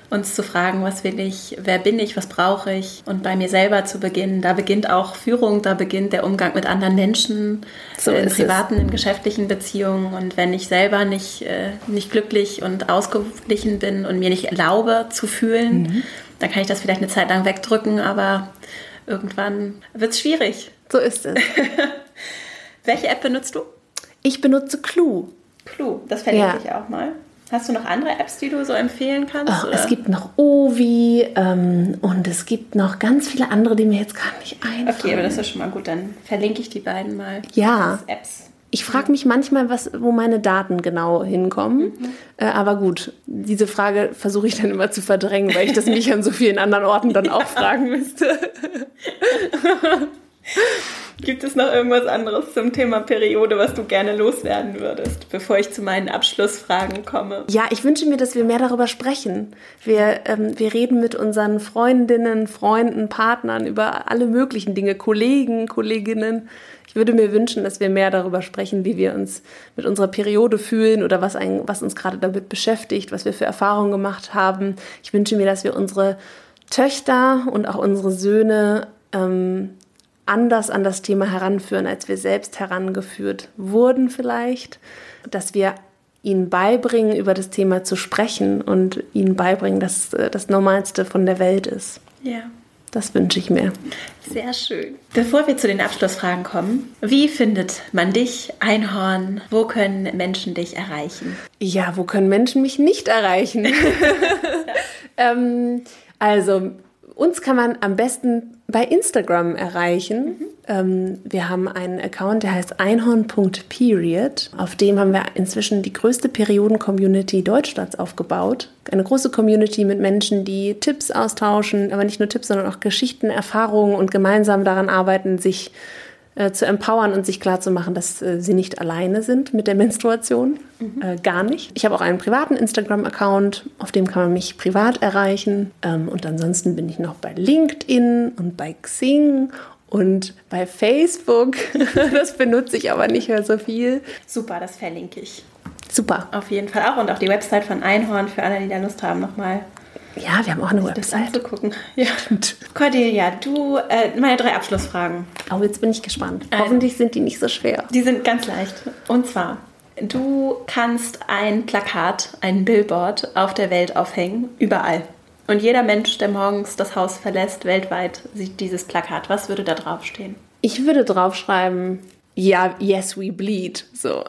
uns zu fragen, was will ich, wer bin ich, was brauche ich und bei mir selber zu beginnen. Da beginnt auch Führung, da beginnt der Umgang mit anderen Menschen, So äh, in ist es. privaten, in geschäftlichen Beziehungen. Und wenn ich selber nicht, äh, nicht glücklich und ausgeglichen bin und mir nicht erlaube zu fühlen, Mhm. Dann kann ich das vielleicht eine Zeit lang wegdrücken, aber irgendwann wird es schwierig. So ist es. Welche App benutzt du? Ich benutze Clue. Clue, das verlinke Ja. ich auch mal. Hast du noch andere Apps, die du so empfehlen kannst? Ach, oder? es gibt noch Ovi ähm, und es gibt noch ganz viele andere, die mir jetzt gar nicht einfallen. Okay, aber das ist schon mal gut. Dann verlinke ich die beiden mal. Ja. Apps. Ich frage mich manchmal, was, wo meine Daten genau hinkommen. Mhm. Äh, aber gut, diese Frage versuche ich dann immer zu verdrängen, weil ich das mich an so vielen anderen Orten dann auch fragen müsste. Gibt es noch irgendwas anderes zum Thema Periode, was du gerne loswerden würdest, bevor ich zu meinen Abschlussfragen komme? Ja, ich wünsche mir, dass wir mehr darüber sprechen. Wir, ähm, wir reden mit unseren Freundinnen, Freunden, Partnern über alle möglichen Dinge, Kollegen, Kolleginnen. Ich würde mir wünschen, dass wir mehr darüber sprechen, wie wir uns mit unserer Periode fühlen oder was, ein, was uns gerade damit beschäftigt, was wir für Erfahrungen gemacht haben. Ich wünsche mir, dass wir unsere Töchter und auch unsere Söhne ähm, anders an das Thema heranführen, als wir selbst herangeführt wurden vielleicht, dass wir ihnen beibringen, über das Thema zu sprechen und ihnen beibringen, dass äh, das Normalste von der Welt ist. Ja. Das wünsche ich mir. Sehr schön. Bevor wir zu den Abschlussfragen kommen, wie findet man dich, Einhorn? Wo können Menschen dich erreichen? Ja, wo können Menschen mich nicht erreichen? ähm, also, uns kann man am besten bei Instagram erreichen. Ähm, wir haben einen Account, der heißt einhorn.period. Auf dem haben wir inzwischen die größte Perioden-Community Deutschlands aufgebaut. Eine große Community mit Menschen, die Tipps austauschen, aber nicht nur Tipps, sondern auch Geschichten, Erfahrungen und gemeinsam daran arbeiten, sich äh, zu empowern und sich klarzumachen, dass äh, sie nicht alleine sind mit der Menstruation. Äh, gar nicht. Ich habe auch einen privaten Instagram-Account, auf dem kann man mich privat erreichen. Ähm, und ansonsten bin ich noch bei LinkedIn und bei Xing und bei Facebook. das benutze ich aber nicht mehr so viel. Super, das verlinke ich. Super. Auf jeden Fall auch und auf die Website von Einhorn für alle, die da Lust haben, nochmal Ja, wir haben auch eine das Website. anzugucken. Ja. Cordelia, du, äh, meine drei Abschlussfragen. Oh, jetzt bin ich gespannt. Also- Hoffentlich sind die nicht so schwer. Die sind ganz leicht. Und zwar, du kannst ein Plakat, ein Billboard auf der Welt aufhängen, überall. Und jeder Mensch, der morgens das Haus verlässt, weltweit, sieht dieses Plakat. Was würde da draufstehen? Ich würde draufschreiben, ja, yes, we bleed. So.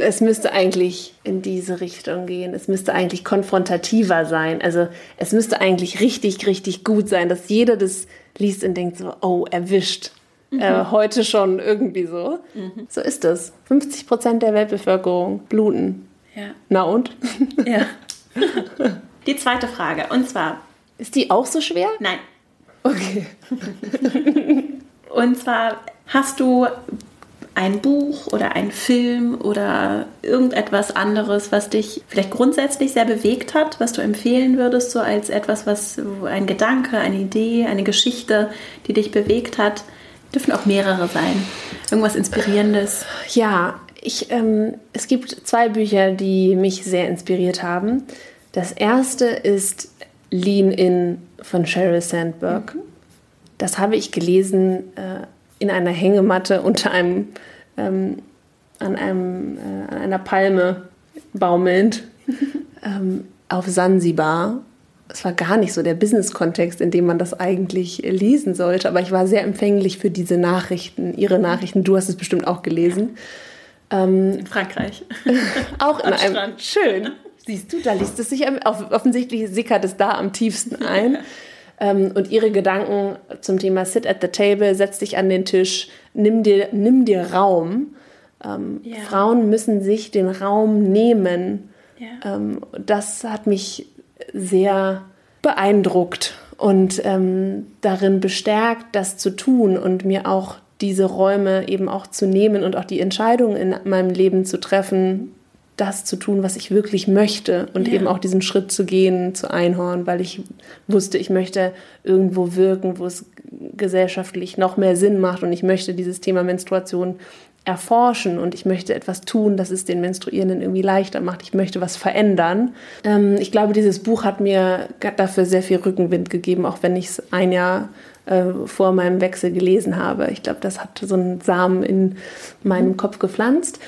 Es müsste eigentlich in diese Richtung gehen. Es müsste eigentlich konfrontativer sein. Also es müsste eigentlich richtig, richtig gut sein, dass jeder das liest und denkt so, oh, erwischt. Äh, heute schon irgendwie so. So ist es. 50 Prozent der Weltbevölkerung bluten. Ja. Na und? ja. Die zweite Frage. Und zwar, Ist die auch so schwer? nein. Okay. Und zwar, hast du ein Buch oder einen Film oder irgendetwas anderes, was dich vielleicht grundsätzlich sehr bewegt hat, was du empfehlen würdest, so als etwas, was ein Gedanke, eine Idee, eine Geschichte, die dich bewegt hat? Dürfen auch mehrere sein. Irgendwas Inspirierendes. Ja, ich, ähm, es gibt zwei Bücher, die mich sehr inspiriert haben. Das erste ist Lean In von Sheryl Sandberg. Das habe ich gelesen äh, in einer Hängematte unter einem, ähm, an, einem äh, an einer Palme baumelnd ähm, auf Sansibar. Es war gar nicht so der Business-Kontext, in dem man das eigentlich lesen sollte, aber ich war sehr empfänglich für diese Nachrichten, ihre Nachrichten. Du hast es bestimmt auch gelesen. In Frankreich. Auch in einem. Strand. Schön. Siehst du, da liest es sich offensichtlich sickert es da am tiefsten ein. Ähm, und ihre Gedanken zum Thema Sit at the Table, setz dich an den Tisch, nimm dir, nimm dir Raum. Ähm, ja. Frauen müssen sich den Raum nehmen. Ja. Ähm, das hat mich sehr beeindruckt und ähm, darin bestärkt, das zu tun und mir auch diese Räume eben auch zu nehmen und auch die Entscheidung in meinem Leben zu treffen, das zu tun, was ich wirklich möchte und ja. eben auch diesen Schritt zu gehen zu Einhorn, weil ich wusste, ich möchte irgendwo wirken, wo es gesellschaftlich noch mehr Sinn macht und ich möchte dieses Thema Menstruation erforschen und ich möchte etwas tun, das es den Menstruierenden irgendwie leichter macht. Ich möchte was verändern. Ähm, ich glaube, dieses Buch hat mir dafür sehr viel Rückenwind gegeben, auch wenn ich es ein Jahr äh, vor meinem Wechsel gelesen habe. Ich glaube, das hat so einen Samen in meinem Kopf gepflanzt.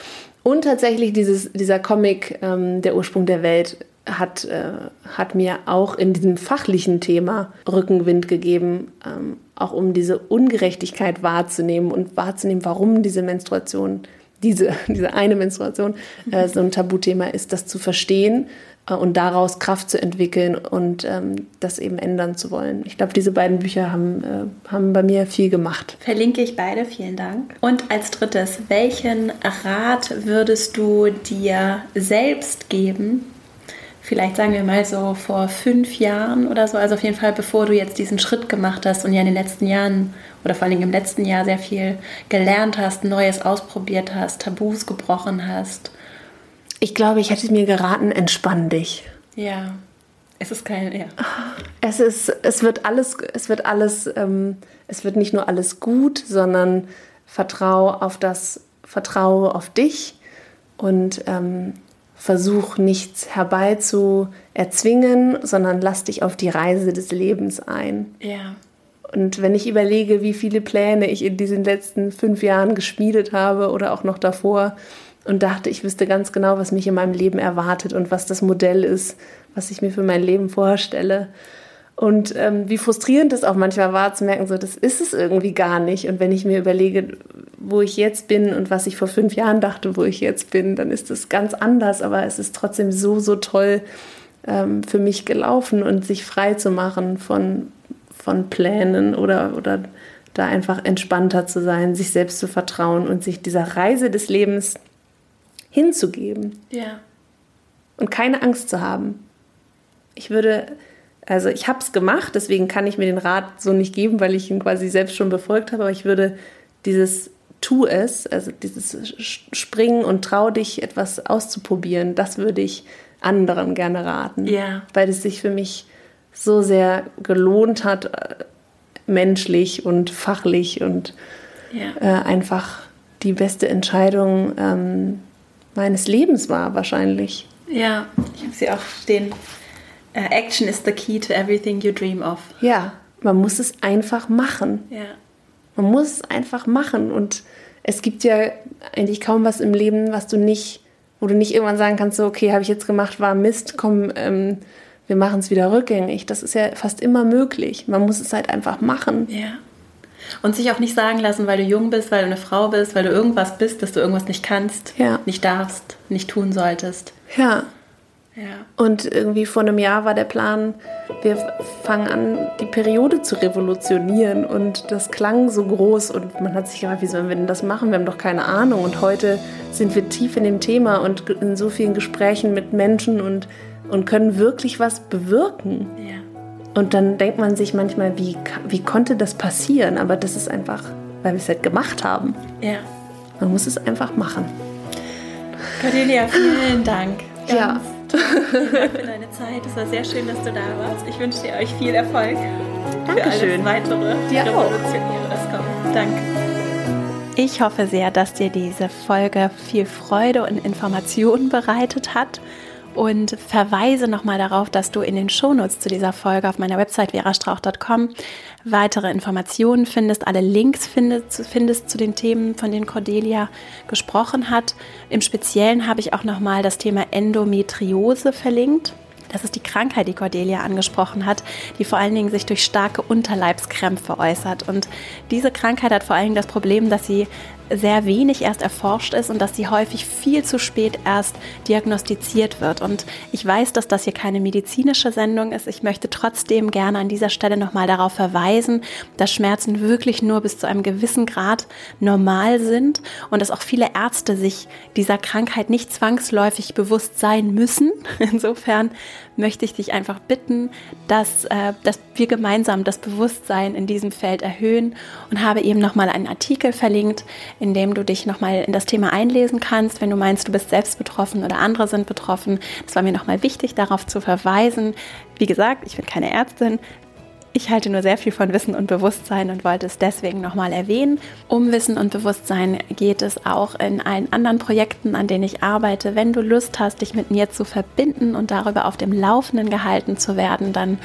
Und tatsächlich dieses, dieser Comic, ähm, Der Ursprung der Welt, hat, äh, hat mir auch in diesem fachlichen Thema Rückenwind gegeben, ähm, auch um diese Ungerechtigkeit wahrzunehmen und wahrzunehmen, warum diese Menstruation, diese, diese eine Menstruation äh, so ein Tabuthema ist, das zu verstehen und daraus Kraft zu entwickeln und ähm, das eben ändern zu wollen. Ich glaube, diese beiden Bücher haben, äh, haben bei mir viel gemacht. Verlinke ich beide, vielen Dank. Und als drittes, welchen Rat würdest du dir selbst geben, vielleicht sagen wir mal so vor fünf Jahren oder so, also auf jeden Fall bevor du jetzt diesen Schritt gemacht hast und ja in den letzten Jahren oder vor allem im letzten Jahr sehr viel gelernt hast, Neues ausprobiert hast, Tabus gebrochen hast? Ich glaube, ich hätte mir geraten, entspann dich. Ja. Es ist kein, ja. Es ist, es wird alles, es wird alles, ähm, es wird nicht nur alles gut, sondern vertrau auf das, vertraue auf dich und ähm, versuch nichts herbei zu erzwingen, sondern lass dich auf die Reise des Lebens ein. Ja. Und wenn ich überlege, wie viele Pläne ich in diesen letzten fünf Jahren geschmiedet habe oder auch noch davor und dachte, ich wüsste ganz genau, was mich in meinem Leben erwartet und was das Modell ist, was ich mir für mein Leben vorstelle. Und ähm, wie frustrierend es auch manchmal war, zu merken, so, das ist es irgendwie gar nicht. Und wenn ich mir überlege, wo ich jetzt bin und was ich vor fünf Jahren dachte, wo ich jetzt bin, dann ist es ganz anders. Aber es ist trotzdem so, so toll ähm, für mich gelaufen und sich frei zu machen von, von Plänen oder, oder da einfach entspannter zu sein, sich selbst zu vertrauen und sich dieser Reise des Lebens hinzugeben. Ja. Und keine Angst zu haben. Ich würde also ich habe es gemacht, deswegen kann ich mir den Rat so nicht geben, weil ich ihn quasi selbst schon befolgt habe. Aber ich würde dieses Tu es, also dieses Springen und trau dich, etwas auszuprobieren, das würde ich anderen gerne raten. Ja. Weil es sich für mich so sehr gelohnt hat, äh, menschlich und fachlich und ja. äh, einfach die beste Entscheidung ähm, meines Lebens war wahrscheinlich. Ja, ich habe sie auch stehen. Uh, action is the key to everything you dream of. Ja, man muss es einfach machen. Ja. Man muss es einfach machen. Und es gibt ja eigentlich kaum was im Leben, was du nicht, wo du nicht irgendwann sagen kannst, so, okay, habe ich jetzt gemacht, war Mist, komm, ähm, wir machen es wieder rückgängig. Das ist ja fast immer möglich. Man muss es halt einfach machen. Ja. Und sich auch nicht sagen lassen, weil du jung bist, weil du eine Frau bist, weil du irgendwas bist, dass du irgendwas nicht kannst, ja. nicht darfst, nicht tun solltest. Ja. Ja. Und irgendwie vor einem Jahr war der Plan, wir fangen an, die Periode zu revolutionieren. Und das klang so groß und man hat sich gefragt, wie sollen wir denn das machen? Wir haben doch keine Ahnung. Und heute sind wir tief in dem Thema und in so vielen Gesprächen mit Menschen und, und können wirklich was bewirken. Ja. Und dann denkt man sich manchmal, wie, wie konnte das passieren? Aber das ist einfach, weil wir es halt gemacht haben. Ja. Man muss es einfach machen. Cordelia, vielen Dank. Ganz ja. Vielen Dank für deine Zeit. Es war sehr schön, dass du da warst. Ich wünsche dir euch viel Erfolg Dankeschön. für alles weitere dir Revolutionäre, das kommt. Danke. Ich hoffe sehr, dass dir diese Folge viel Freude und Informationen bereitet hat und verweise nochmal darauf, dass du in den Shownotes zu dieser Folge auf meiner Website verastrauch.com weitere Informationen findest, alle Links findest, findest zu den Themen, von denen Cordelia gesprochen hat. Im Speziellen habe ich auch nochmal das Thema Endometriose verlinkt. Das ist die Krankheit, die Cordelia angesprochen hat, die vor allen Dingen sich durch starke Unterleibskrämpfe äußert. Und diese Krankheit hat vor allen Dingen das Problem, dass sie sehr wenig erst erforscht ist und dass sie häufig viel zu spät erst diagnostiziert wird. Und ich weiß, dass das hier keine medizinische Sendung ist. Ich möchte trotzdem gerne an dieser Stelle nochmal darauf verweisen, dass Schmerzen wirklich nur bis zu einem gewissen Grad normal sind und dass auch viele Ärzte sich dieser Krankheit nicht zwangsläufig bewusst sein müssen. Insofern möchte ich dich einfach bitten, dass, äh, dass wir gemeinsam das Bewusstsein in diesem Feld erhöhen und habe eben nochmal einen Artikel verlinkt, in dem du dich nochmal in das Thema einlesen kannst, wenn du meinst, du bist selbst betroffen oder andere sind betroffen. Das war mir nochmal wichtig, darauf zu verweisen. Wie gesagt, ich bin keine Ärztin, ich halte nur sehr viel von Wissen und Bewusstsein und wollte es deswegen nochmal erwähnen. Um Wissen und Bewusstsein geht es auch in allen anderen Projekten, an denen ich arbeite. Wenn du Lust hast, dich mit mir zu verbinden und darüber auf dem Laufenden gehalten zu werden, dann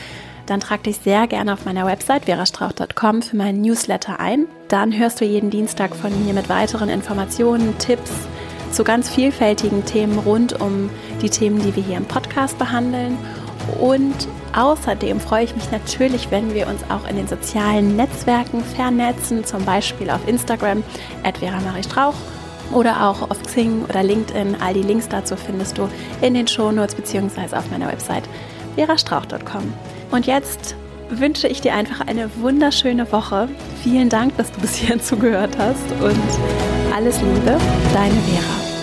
dann trag dich sehr gerne auf meiner Website verastrauch.com für meinen Newsletter ein. Dann hörst du jeden Dienstag von mir mit weiteren Informationen, Tipps zu ganz vielfältigen Themen rund um die Themen, die wir hier im Podcast behandeln. Und außerdem freue ich mich natürlich, wenn wir uns auch in den sozialen Netzwerken vernetzen, zum Beispiel auf Instagram, Vera Marie Strauch oder auch auf Xing oder LinkedIn. All die Links dazu findest du in den Shownotes bzw. auf meiner Website verastrauch.com. Und jetzt wünsche ich dir einfach eine wunderschöne Woche. Vielen Dank, dass du bis hierhin zugehört hast und alles Liebe, deine Vera.